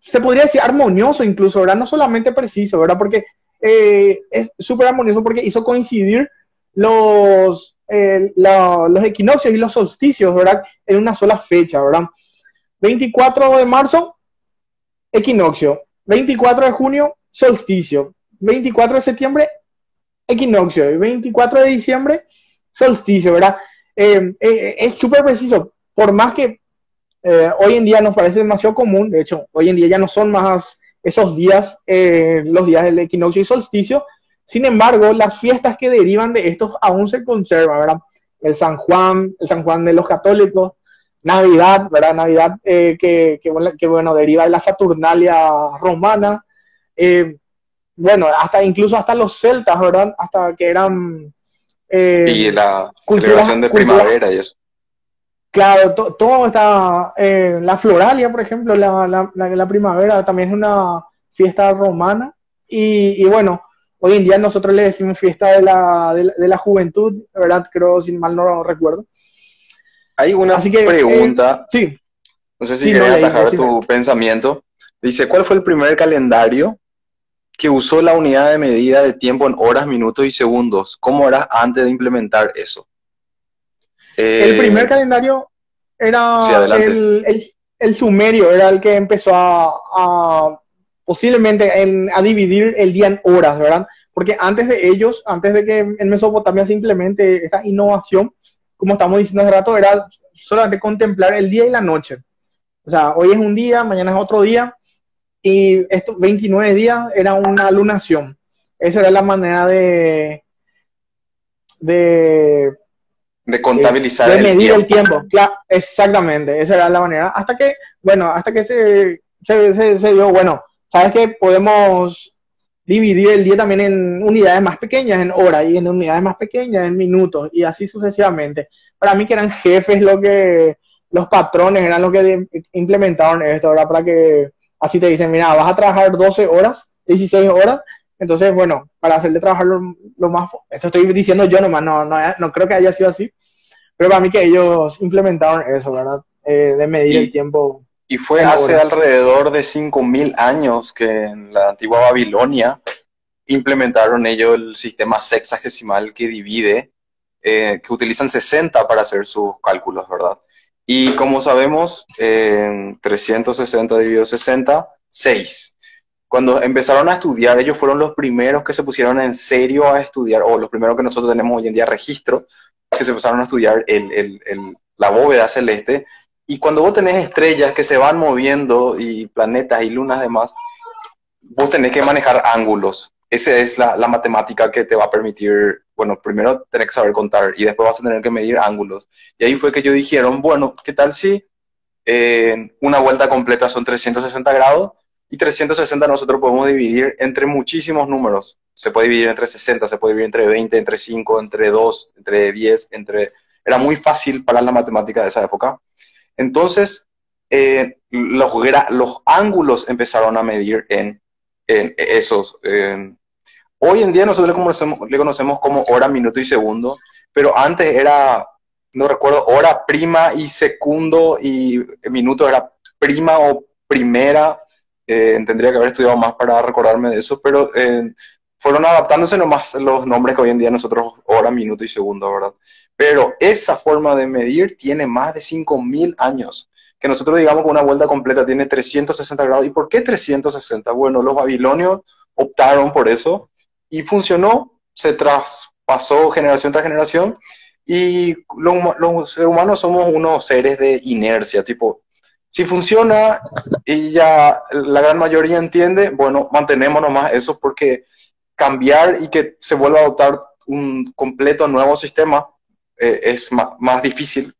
se podría decir armonioso incluso, ¿verdad? No solamente preciso, ¿verdad? Porque eh, es súper armonioso porque hizo coincidir los, eh, los equinoccios y los solsticios, ¿verdad? En una sola fecha, ¿verdad? 24 de marzo, equinoccio. 24 de junio, solsticio. 24 de septiembre, equinoccio. Y 24 de diciembre, solsticio, ¿verdad? Eh, es súper preciso. Por más que hoy en día nos parece demasiado común, de hecho, hoy en día ya no son más esos días, los días del equinoccio y solsticio, sin embargo, las fiestas que derivan de estos aún se conservan, ¿verdad? El San Juan, el San Juan de los católicos, Navidad, ¿verdad? Navidad eh, que, que, bueno, deriva de la Saturnalia romana. Eh, bueno, hasta incluso hasta los celtas, ¿verdad? Hasta que eran... Eh, y la celebración de primavera y eso. Claro, todo está... la floralia, por ejemplo, la, la, la, primavera también es una fiesta romana. Y, y bueno, Hoy en día nosotros le decimos fiesta de la, de la, juventud, ¿verdad? Creo, sin mal no recuerdo. Hay una pregunta. Eh, sí. No sé si sí, quieres atajar tu pensamiento. Dice, ¿cuál fue el primer calendario que usó la unidad de medida de tiempo en horas, minutos y segundos? ¿Cómo era antes de implementar eso? El primer eh, calendario era el, sumerio, era el que empezó a posiblemente a dividir el día en horas, ¿verdad? Porque antes de ellos, antes de que en Mesopotamia simplemente esta innovación, como estamos diciendo hace rato, era solamente contemplar el día y la noche. O sea, hoy es un día, mañana es otro día, y estos 29 días era una lunación. Esa era la manera de... de de contabilizar de, medir el tiempo. Claro, exactamente, esa era la manera. Hasta que, bueno, hasta que se, se, se dio, bueno, sabes que podemos dividir el día también en unidades más pequeñas, en horas, y en unidades más pequeñas, en minutos, y así sucesivamente. Para mí que eran jefes lo que, los patrones eran los que implementaron esto, ¿verdad? Para que así te dicen, mira, vas a trabajar 12 horas, 16 horas, entonces, bueno, para hacerle trabajar lo, más... Esto estoy diciendo yo nomás, no, no, no, creo que haya sido así, pero para mí que ellos implementaron eso, ¿verdad? Eh, de medir el tiempo y fue hace alrededor de 5.000 años que en la antigua Babilonia implementaron ellos el sistema sexagesimal que divide, eh, que utilizan 60 para hacer sus cálculos, ¿verdad? Y como sabemos, en 360 dividido 60, 6. Cuando empezaron a estudiar, ellos fueron los primeros que se pusieron en serio a estudiar, o los primeros que nosotros tenemos hoy en día registro, que se empezaron a estudiar el, el, el, la bóveda celeste y cuando vos tenés estrellas que se van moviendo y planetas y lunas demás, vos tenés que manejar ángulos. Esa es la, matemática que te va a permitir, bueno, primero tenés que saber contar y después vas a tener que medir ángulos. Y ahí fue que ellos dijeron, bueno, ¿qué tal si eh, una vuelta completa son 360 grados y 360 nosotros podemos dividir entre muchísimos números? Se puede dividir entre 60, se puede dividir entre 20, entre 5, entre 2, entre 10, entre... Era muy fácil para la matemática de esa época. Entonces, eh, los, los, ángulos empezaron a medir en, esos. hoy en día nosotros le le conocemos como hora, minuto y segundo, pero antes era, no recuerdo, hora, prima y segundo y minuto era prima o primera. Eh, tendría que haber estudiado más para recordarme de eso, pero eh, fueron adaptándose nomás los nombres que hoy en día nosotros hora, minuto y segundo, ¿verdad? Pero esa forma de medir tiene más de 5.000 años. Que nosotros digamos que una vuelta completa tiene 360 grados. ¿Y por qué 360? Bueno, los babilonios optaron por eso y funcionó, se traspasó generación tras generación y los, seres humanos somos unos seres de inercia, tipo, si funciona y ya la gran mayoría entiende, bueno, mantenemos nomás eso porque cambiar y que se vuelva a adoptar un completo nuevo sistema eh, es más, difícil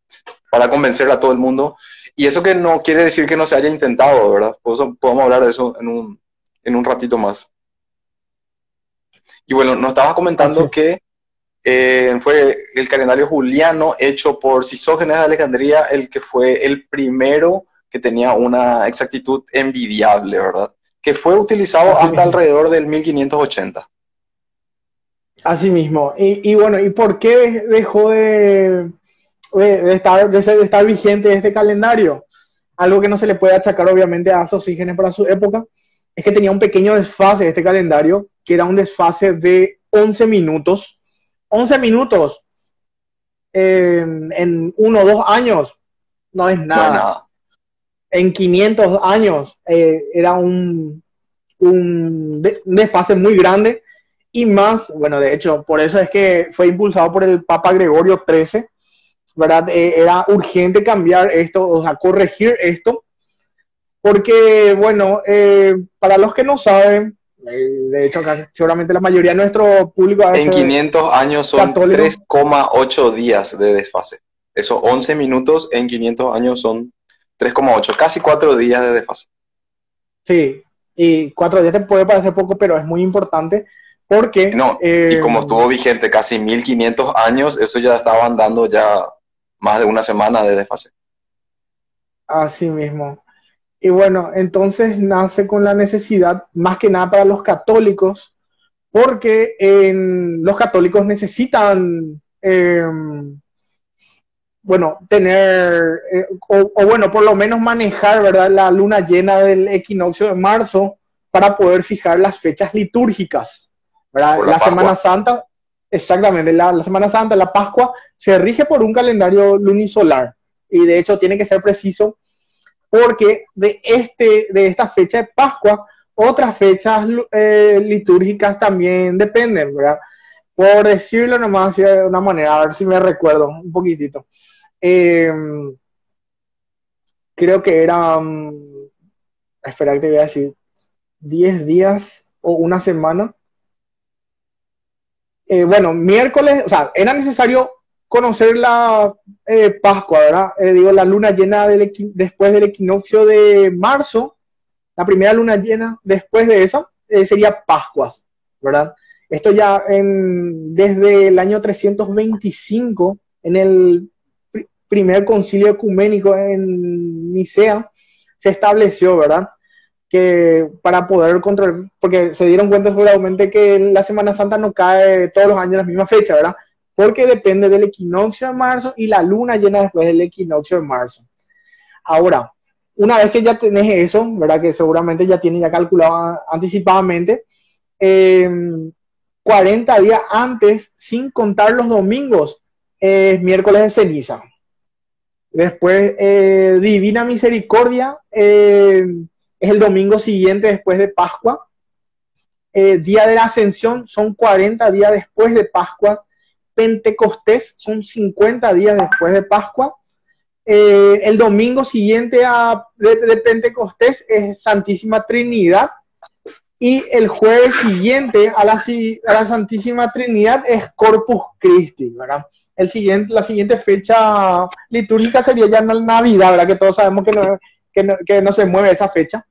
para convencer a todo el mundo. Y eso que no quiere decir que no se haya intentado, ¿verdad? podemos hablar de eso en un, en un ratito más. Y bueno, nos estabas comentando que eh, fue el calendario juliano hecho por Sisógenes de Alejandría, el que fue el primero que tenía una exactitud envidiable, ¿verdad? Que fue utilizado hasta alrededor del 1580. Así mismo. Y, bueno, ¿y por qué dejó de, estar, de, estar vigente este calendario? Algo que no se le puede achacar obviamente a Sosígenes para su época, es que tenía un pequeño desfase de este calendario, que era un desfase de 11 minutos 11 minutos en uno o dos años no es nada. En 500 años eh, era un, un desfase muy grande y más, bueno, de hecho, por eso es que fue impulsado por el Papa Gregorio XIII, ¿verdad? Eh, era urgente cambiar esto, o sea, corregir esto, porque, bueno, eh, para los que no saben, de hecho, seguramente la mayoría de nuestro público... En 500 años son 3,8 días de desfase. Esos 11 minutos en 500 años son 3,8, casi 4 días de desfase. Sí, y 4 días te puede parecer poco, pero es muy importante porque... No, y como eh, estuvo vigente casi 1500 años, eso ya estaban dando ya más de una semana de desfase. Así mismo. Y bueno, entonces nace con la necesidad, más que nada para los católicos, porque los católicos necesitan, em, bueno, tener, eh, o, bueno, por lo menos manejar, ¿verdad? La luna llena del equinoccio de marzo para poder fijar las fechas litúrgicas, ¿verdad? La, Semana Santa, exactamente, la, la Semana Santa, la Pascua, se rige por un calendario lunisolar y de hecho tiene que ser preciso porque de, este, de esta fecha de Pascua, otras fechas eh, litúrgicas también dependen, ¿verdad? Por decirlo nomás de una manera, a ver si me recuerdo un poquitito. Em, creo que eran, espera que te voy a decir, 10 días o una semana. Eh, bueno, miércoles, o sea, era necesario conocer la eh, Pascua, ¿verdad? Eh, digo, la luna llena después del equinoccio de marzo, la primera luna llena después de eso sería Pascuas, ¿verdad? Esto ya desde el año 325, en el primer concilio ecuménico en Nicea, se estableció, ¿verdad? Que para poder controlar, porque se dieron cuenta seguramente que la Semana Santa no cae todos los años en la misma fecha, ¿verdad? porque depende del equinoccio de marzo y la luna llena después del equinoccio de marzo. Ahora, una vez que ya tenés eso, ¿verdad? Que seguramente ya tienes ya calculado anticipadamente, 40 em, días antes, sin contar los domingos, es miércoles de ceniza. Después, eh, Divina Misericordia em, es el domingo siguiente después de Pascua. Eh, día de la Ascensión son 40 días después de Pascua Pentecostés, son 50 días después de Pascua. Eh, el domingo siguiente a, de, Pentecostés es Santísima Trinidad. Y el jueves siguiente a la, a la Santísima Trinidad es Corpus Christi, ¿verdad? El siguiente, la siguiente fecha litúrgica sería ya Navidad, ¿verdad? Que todos sabemos que no, que no, que no, se mueve esa fecha.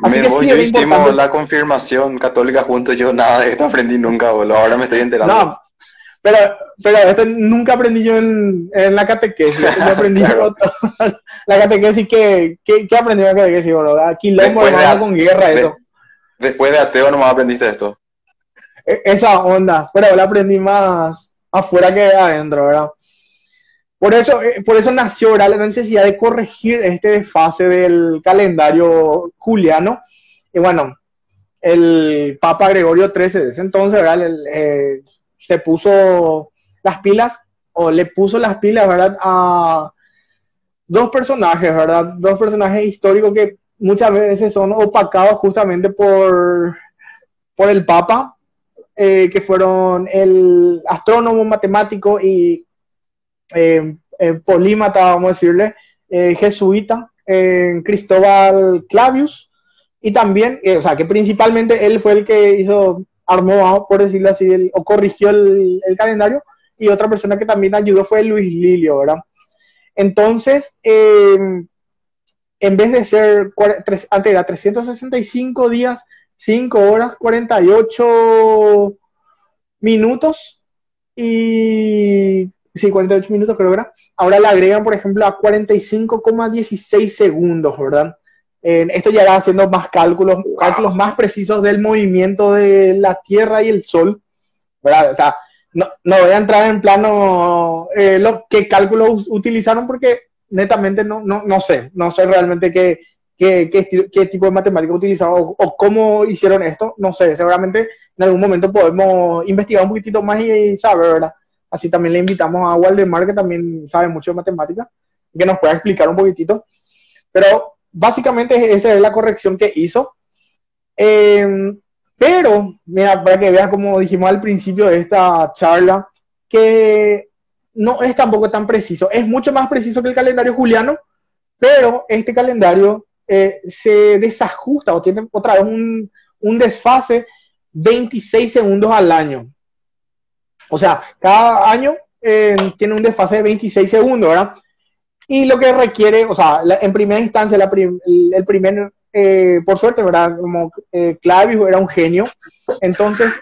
Así me voy, yo hicimos la confirmación católica juntos, yo nada de esto aprendí nunca, boludo. ahora me estoy enterando. No, pero, pero esto nunca aprendí yo en, en la catequesis. Yo aprendí la catequesis que, que, que, aprendí en la catequesis, aquí lo hemos con guerra, eso. Después de ateo nomás aprendiste esto. E, esa onda, pero la aprendí más afuera que adentro, ¿verdad? Por eso, eh, por eso nació la necesidad de corregir este desfase del calendario juliano. Y bueno, el Papa Gregorio XIII de ese entonces, ¿verdad? Eh, se puso las pilas o le puso las pilas, ¿verdad? A dos personajes, ¿verdad? Dos personajes históricos que muchas veces son opacados justamente por, por el Papa, eh, que fueron el astrónomo, matemático y eh, eh, polímata, vamos a decirle, jesuita, Cristóbal Clavius, y también, o sea, que principalmente él fue el que hizo armó, por decirlo así, o corrigió el, calendario, y otra persona que también ayudó fue Luis Lilio, ¿verdad? Entonces, en vez de ser, antes era 365 días, 5 horas, 48 minutos, y... Sí, 48 minutos creo que era. Ahora le agregan, por ejemplo, a 45,16 segundos, ¿verdad? esto ya va haciendo más cálculos, cálculos más precisos del movimiento de la Tierra y el Sol, ¿verdad? O sea, no, no voy a entrar en plano eh, lo, qué cálculos utilizaron porque netamente no, no, no sé, no sé realmente qué, qué, qué, tipo de matemática utilizaron o, cómo hicieron esto, no sé, seguramente en algún momento podemos investigar un poquitito más y, saber, ¿verdad? Así también le invitamos a Waldemar, que también sabe mucho de matemática, que nos pueda explicar un poquitito. Pero básicamente esa es la corrección que hizo. Em, pero, mira, para que veas como dijimos al principio de esta charla, que no es tampoco tan preciso. Es mucho más preciso que el calendario juliano, pero este calendario eh, se desajusta o tiene otra vez un, un desfase 26 segundos al año. O sea, cada año eh, tiene un desfase de 26 segundos, ¿verdad? Y lo que requiere, o sea, en primera instancia, el, primer, eh, por suerte, ¿verdad? Como Clavius era un genio, entonces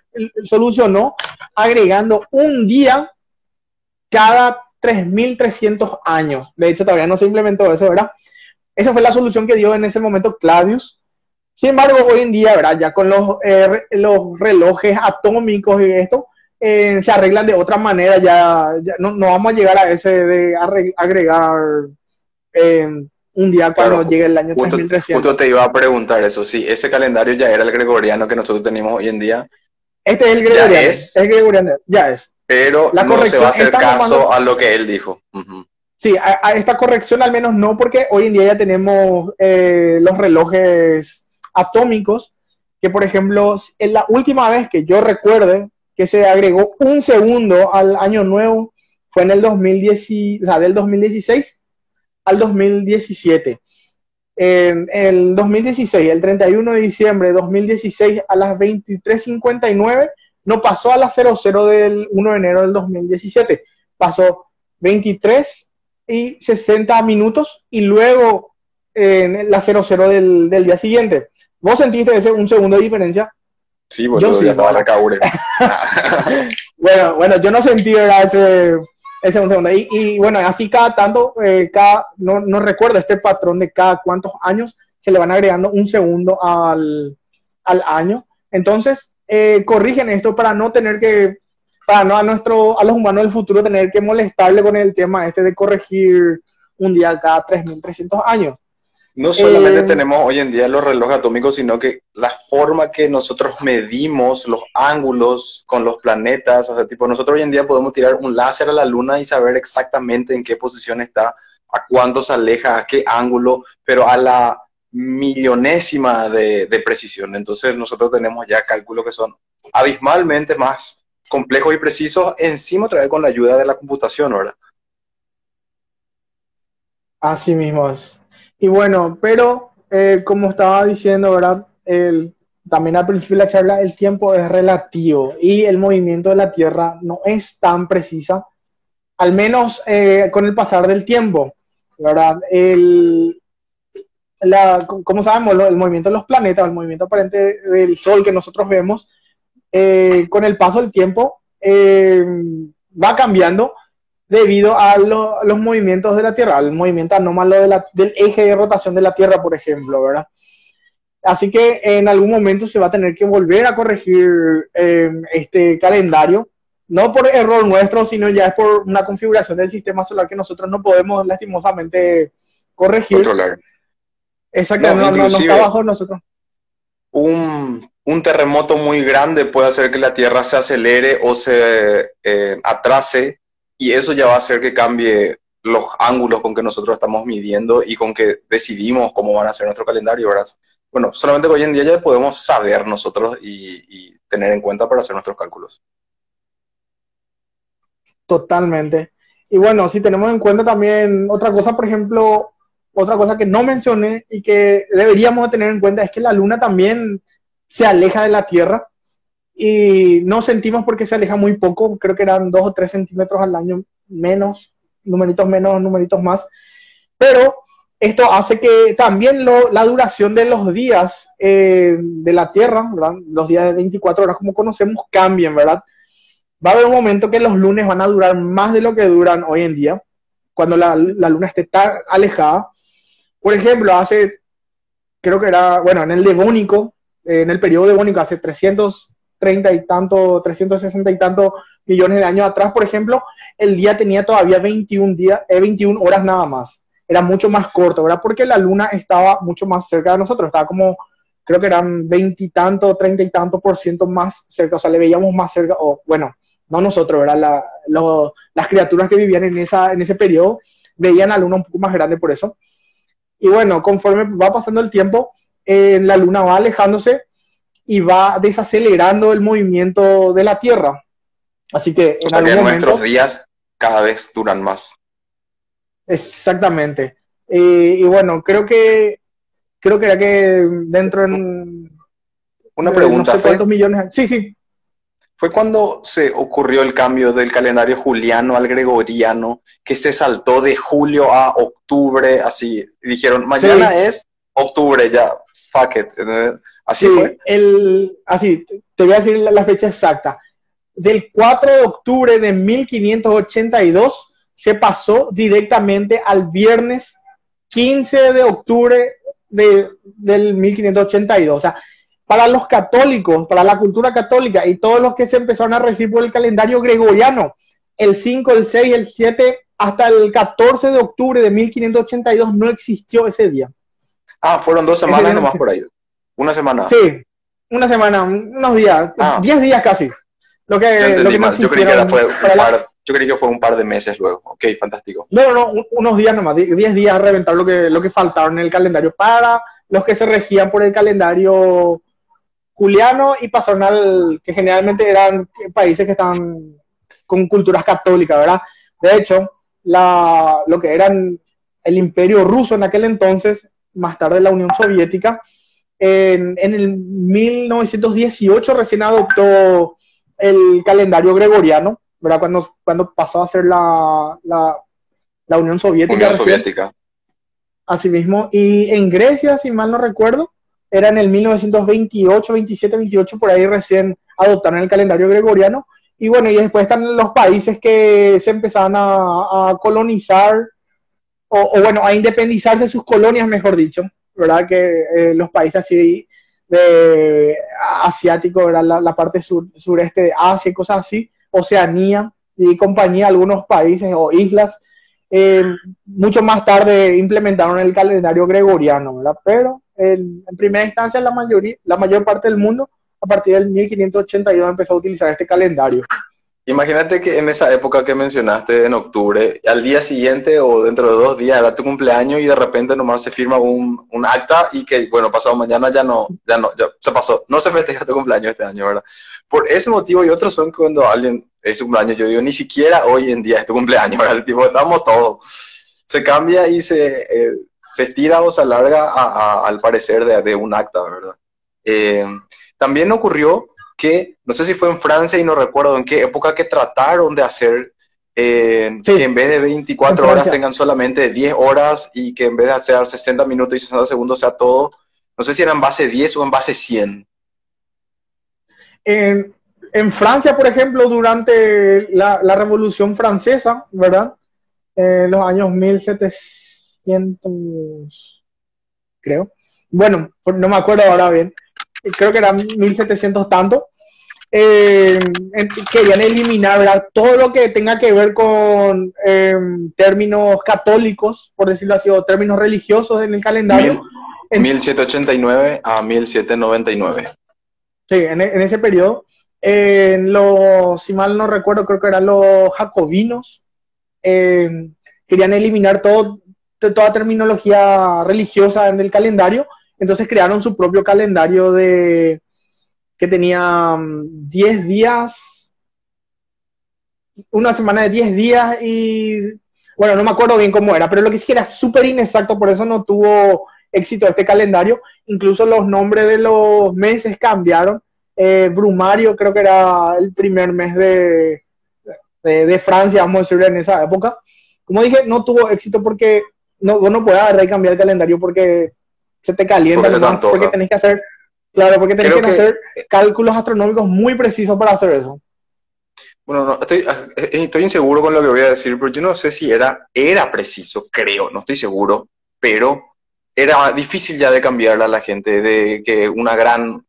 solucionó agregando un día cada 3.300 años. De hecho, todavía no se implementó eso, ¿verdad? Esa fue la solución que dio en ese momento Clavius. Sin embargo, hoy en día, ¿verdad? Ya con los, eh, los relojes atómicos y esto, eh, se arreglan de otra manera. Ya, no, vamos a llegar a ese de agregar eh, un día cuando llegue el año justo, 3300. Justo te iba a preguntar eso. Sí, ese calendario ya era el gregoriano que nosotros tenemos hoy en día. Este es el gregoriano. Ya es. El gregoriano, ya es. Pero no se va a hacer caso a lo que él dijo. Sí, a, esta corrección al menos no, porque hoy en día ya tenemos eh, los relojes atómicos, que por ejemplo, en la última vez que yo recuerde que se agregó un segundo al año nuevo fue en el 2010, o sea, del 2016 al 2017. En el 2016, el 31 de diciembre de 2016 a las 23.59, no pasó a las 00 del 1 de enero del 2017, pasó 23 y 60 minutos y luego en la 0-0 del, del, día siguiente. ¿Vos sentiste ese un segundo de diferencia? Sí, bueno, yo sí, ya estaba la caure. bueno, bueno, yo no sentí ese, ese un segundo. Y, y, bueno, así cada tanto, eh, cada, no, no recuerdo este patrón de cada cuántos años se le van agregando un segundo al, al año. Entonces, eh, corrigen esto para no tener que para no a, nuestro, a los humanos del futuro tener que molestarle con el tema este de corregir un día cada 3.300 años. No solamente eh, tenemos hoy en día los relojes atómicos, sino que la forma que nosotros medimos los ángulos con los planetas, o sea, tipo, nosotros hoy en día podemos tirar un láser a la luna y saber exactamente en qué posición está, a cuánto se aleja, a qué ángulo, pero a la millonésima de, precisión. Entonces nosotros tenemos ya cálculos que son abismalmente más complejos y precisos, encima otra vez con la ayuda de la computación, ¿verdad? Así mismo. Y bueno, pero eh, como estaba diciendo, ¿verdad? El, también al principio de la charla, el tiempo es relativo y el movimiento de la Tierra no es tan precisa, al menos eh, con el pasar del tiempo, ¿verdad? El, la, como sabemos, el movimiento de los planetas, el movimiento aparente del Sol que nosotros vemos, eh, con el paso del tiempo eh, va cambiando debido a los movimientos de la Tierra, al movimiento anómalo del eje de rotación de la Tierra, por ejemplo, ¿verdad? Así que en algún momento se va a tener que volver a corregir eh, este calendario, no por error nuestro, sino ya es por una configuración del sistema solar que nosotros no podemos lastimosamente corregir. Controlar. Exactamente, no, no, no está bajo nosotros. Un un terremoto muy grande puede hacer que la Tierra se acelere o se eh, atrase y eso ya va a hacer que cambie los ángulos con que nosotros estamos midiendo y con que decidimos cómo van a ser nuestro calendario, ¿verdad? Bueno, solamente hoy en día ya podemos saber nosotros y, tener en cuenta para hacer nuestros cálculos. Totalmente. Y bueno, si tenemos en cuenta también otra cosa, por ejemplo, otra cosa que no mencioné y que deberíamos tener en cuenta es que la luna también se aleja de la Tierra y no sentimos porque se aleja muy poco, creo que eran dos o tres centímetros al año menos, numeritos menos, numeritos más, pero esto hace que también la duración de los días eh, de la Tierra, los días de 24 horas como conocemos, cambien, ¿verdad? va a haber un momento que los lunes van a durar más de lo que duran hoy en día, cuando la, luna esté tan alejada. Por ejemplo, hace, creo que era, bueno, en el Devónico, en el periodo Devónico, hace 330 y tanto, 360 y tanto millones de años atrás, por ejemplo, el día tenía todavía 21, días, 21 eh, horas nada más. Era mucho más corto, ¿verdad? Porque la luna estaba mucho más cerca de nosotros, estaba como, creo que eran 20 y tanto, 30 y tanto por ciento más cerca, o sea, le veíamos más cerca, o bueno, no nosotros, ¿verdad? las criaturas que vivían en, esa, en ese periodo veían a la luna un poco más grande por eso. Y bueno, conforme va pasando el tiempo, eh, la luna va alejándose y va desacelerando el movimiento de la Tierra. Así que en algún momento, nuestros días cada vez duran más. Exactamente. Eh, y bueno, creo que creo que era que dentro en una pregunta. No sé millones. Sí, sí. Fue cuando se ocurrió el cambio del calendario juliano al gregoriano, que se saltó de julio a octubre, así. dijeron, mañana es octubre, ya, fuck it. Así fue. El, así, te voy a decir la fecha exacta del 4 de octubre de 1582 se pasó directamente al viernes 15 de octubre de, del 1582. O sea, para los católicos, para la cultura católica y todos los que se empezaron a regir por el calendario gregoriano, el 5, el 6, el 7, hasta el 14 de octubre de 1582 no existió ese día. Ah, fueron dos semanas nomás por ahí. Una semana. Sí, una semana, unos días, 10 ah. días casi. Lo que, lo que yo, creí que fue un par, yo creí que fue un par de meses luego. Ok, fantástico. No, no, no, unos días nomás, 10 días a reventar lo que, lo que faltaron en el calendario para los que se regían por el calendario juliano y pasaron al que generalmente eran países que estaban con culturas católicas, ¿verdad? De hecho, la, lo que eran el imperio ruso en aquel entonces, más tarde la Unión Soviética, en, en el 1918 recién adoptó el calendario gregoriano, ¿verdad? Cuando, cuando pasó a ser la, la, Unión Soviética. Unión Soviética. Asimismo, y en Grecia, si mal no recuerdo, era en el 1928, 27, 28, por ahí recién adoptaron el calendario gregoriano. Y bueno, y después están los países que se empezaron a, colonizar, o, bueno, a independizarse de sus colonias, mejor dicho, ¿verdad? Que eh, los países así de asiático, La, la, parte sur, sureste de Asia cosas así, Oceanía y compañía, algunos países o islas, eh, mucho más tarde implementaron el calendario gregoriano, ¿verdad? Pero en, en primera instancia la mayoría, la mayor parte del mundo a partir del 1582 empezó a utilizar este calendario. Imagínate que en esa época que mencionaste, en octubre, al día siguiente o dentro de dos días era tu cumpleaños y de repente nomás se firma un, un acta y que, bueno, pasado mañana ya no, ya no, ya se pasó. No se festeja tu cumpleaños este año, ¿verdad? Por ese motivo y otros son cuando alguien es su cumpleaños, yo digo, ni siquiera hoy en día es tu cumpleaños, ¿verdad? Tipo, estamos todos. Se cambia y se, eh, se estira o se alarga al parecer de, de, un acta, ¿verdad? Eh, también ocurrió que, no sé si fue en Francia y no recuerdo en qué época, que trataron de hacer eh, que en vez de 24 horas tengan solamente 10 horas y que en vez de hacer 60 minutos y 60 segundos sea todo, no sé si era en base 10 o en base 100. En, en Francia, por ejemplo, durante la, la Revolución Francesa, ¿verdad? En los años 1700, creo. Bueno, no me acuerdo ahora bien creo que eran 1700 tanto, eh, querían eliminar todo lo que tenga que ver con em, términos católicos, por decirlo así, o términos religiosos en el calendario. 1789 a 1799. Sí, en, en ese periodo. En los, si mal no recuerdo, creo que eran los jacobinos. Em, querían eliminar todo, toda terminología religiosa en el calendario entonces crearon su propio calendario de que tenía 10 mm, días, una semana de 10 días y, bueno, no me acuerdo bien cómo era, pero lo que sí era súper inexacto, por eso no tuvo éxito este calendario. Incluso los nombres de los meses cambiaron. Eh, Brumario creo que era el primer mes de, de, Francia, vamos a decir, en esa época. Como dije, no tuvo éxito porque no, vos no puedes agarrar y cambiar el calendario porque se te calienta porque, porque tenés que hacer, claro, porque tenés que, hacer cálculos astronómicos muy precisos para hacer eso. Bueno, no, estoy, eh, estoy inseguro con lo que voy a decir, pero yo no sé si era, era preciso, creo, no estoy seguro, pero era difícil ya de cambiarle a la gente, de que una gran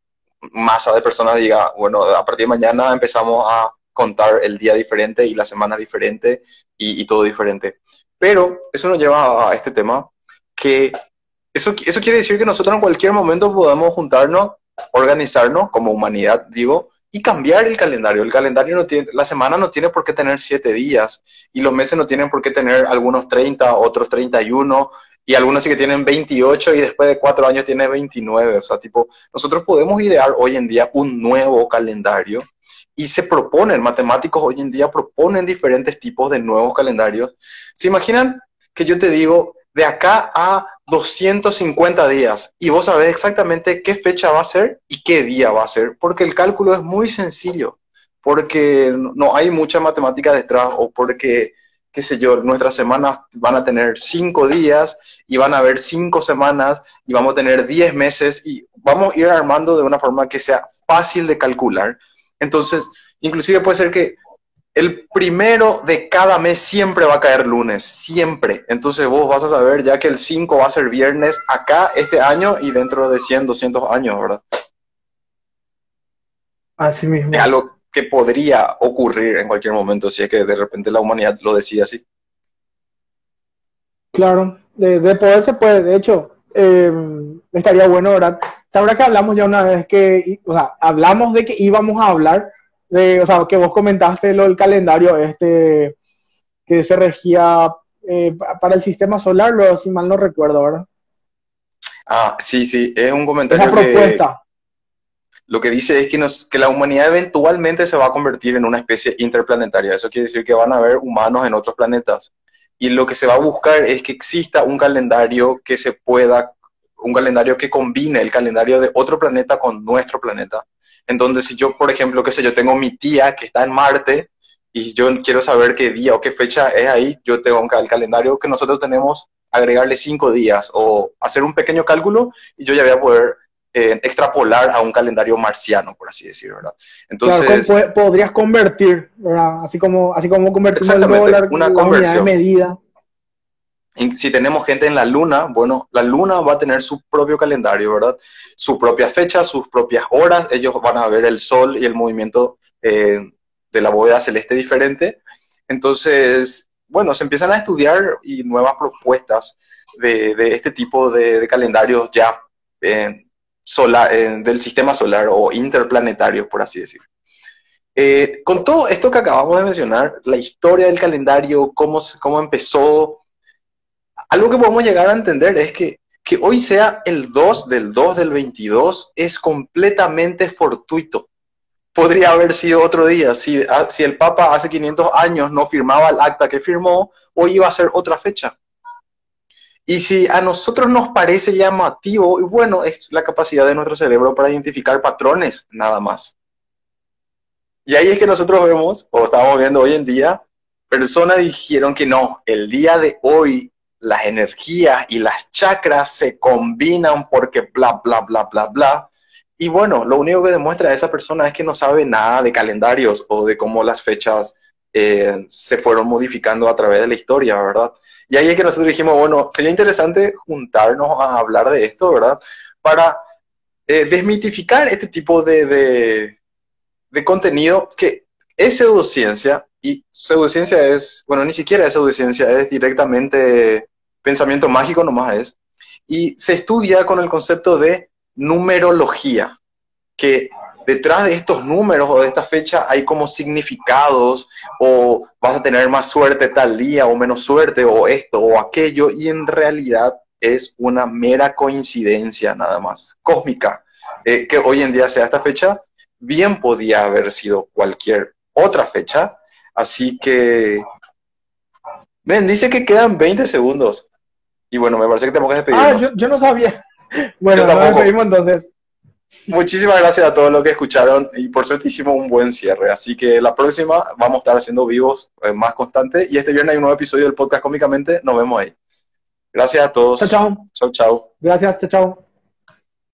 masa de personas diga, bueno, a partir de mañana empezamos a contar el día diferente y la semana diferente y, y todo diferente. Pero eso nos lleva a este tema, que eso, eso quiere decir que nosotros en cualquier momento podemos juntarnos, organizarnos como humanidad, digo, y cambiar el calendario. El calendario no tiene, la semana no tiene por qué tener siete días y los meses no tienen por qué tener algunos 30, otros 31 y algunos sí que tienen 28 y después de cuatro años tiene 29. O sea, tipo, nosotros podemos idear hoy en día un nuevo calendario y se proponen, matemáticos hoy en día proponen diferentes tipos de nuevos calendarios. ¿Se imaginan que yo te digo, de acá a 250 días y vos sabés exactamente qué fecha va a ser y qué día va a ser, porque el cálculo es muy sencillo, porque no hay mucha matemática detrás o porque, qué sé yo, nuestras semanas van a tener cinco días y van a haber cinco semanas y vamos a tener 10 meses y vamos a ir armando de una forma que sea fácil de calcular. Entonces, inclusive puede ser que el primero de cada mes siempre va a caer lunes, siempre. Entonces vos vas a saber ya que el 5 va a ser viernes acá este año y dentro de 100, 200 años, ¿verdad? Así mismo. Es algo que podría ocurrir en cualquier momento si es que de repente la humanidad lo decide así. Claro, de, poder se puede. De hecho, eh, estaría bueno, ¿verdad? Sabrá que hablamos ya una vez que, o sea, hablamos de que íbamos a hablar de, o sea, que vos comentaste lo del calendario este que se regía eh, para el sistema solar, lo, si mal no recuerdo, ¿verdad? Ah, sí, sí, es un comentario Esa propuesta. lo que dice es que, nos, que la humanidad eventualmente se va a convertir en una especie interplanetaria. Eso quiere decir que van a haber humanos en otros planetas. Y lo que se va a buscar es que exista un calendario que se pueda, un calendario que combine el calendario de otro planeta con nuestro planeta entonces, si yo, por ejemplo, qué sé yo, tengo mi tía que está en Marte y yo quiero saber qué día o qué fecha es ahí, yo tengo el calendario que nosotros tenemos, agregarle cinco días o hacer un pequeño cálculo y yo ya voy a poder eh, extrapolar a un calendario marciano, por así decirlo, ¿verdad? Entonces, podrías convertir, ¿verdad? Así como, así como convertir el dólar, una conversión. medida si tenemos gente en la luna, bueno, la luna va a tener su propio calendario, ¿verdad? Su propia fecha, sus propias horas, ellos van a ver el sol y el movimiento eh, de la bóveda celeste diferente. Entonces, bueno, se empiezan a estudiar y nuevas propuestas de, este tipo de, calendarios ya eh, del sistema solar o interplanetarios, por así decirlo. Eh, con todo esto que acabamos de mencionar, la historia del calendario, cómo, cómo empezó, algo que podemos llegar a entender es que, que hoy sea el 2 del 2 del 22 es completamente fortuito. Podría haber sido otro día. Si, ah, si el Papa hace 500 años no firmaba el acta que firmó, hoy iba a ser otra fecha. Y si a nosotros nos parece llamativo, y bueno, es la capacidad de nuestro cerebro para identificar patrones, nada más. Y ahí es que nosotros vemos, o estamos viendo hoy en día, personas dijeron que no, el día de hoy las energías y las chakras se combinan porque bla, bla, bla, bla, bla. Y bueno, lo único que demuestra esa persona es que no sabe nada de calendarios o de cómo las fechas eh, se fueron modificando a través de la historia, ¿verdad? Y ahí es que nosotros dijimos, bueno, sería interesante juntarnos a hablar de esto, ¿verdad? Para eh, desmitificar este tipo de, de, de contenido que es pseudociencia y pseudociencia es, bueno, ni siquiera es pseudociencia, es directamente pensamiento mágico nomás es, y se estudia con el concepto de numerología, que detrás de estos números o de esta fecha hay como significados o vas a tener más suerte tal día o menos suerte o esto o aquello y en realidad es una mera coincidencia nada más, cósmica, eh, que hoy en día sea esta fecha, bien podía haber sido cualquier otra fecha, así que... Ven, dice que quedan 20 segundos. Y bueno, me parece que tenemos que despedirnos. Ah, yo, no sabía. Bueno, nos despedimos entonces. Muchísimas gracias a todos los que escucharon y por suerte hicimos un buen cierre. Así que la próxima vamos a estar haciendo vivos eh, más constante y este viernes hay un nuevo episodio del podcast Cómicamente. Nos vemos ahí. Gracias a todos. Chao, chao. Chao, chao. Gracias, chao, chao.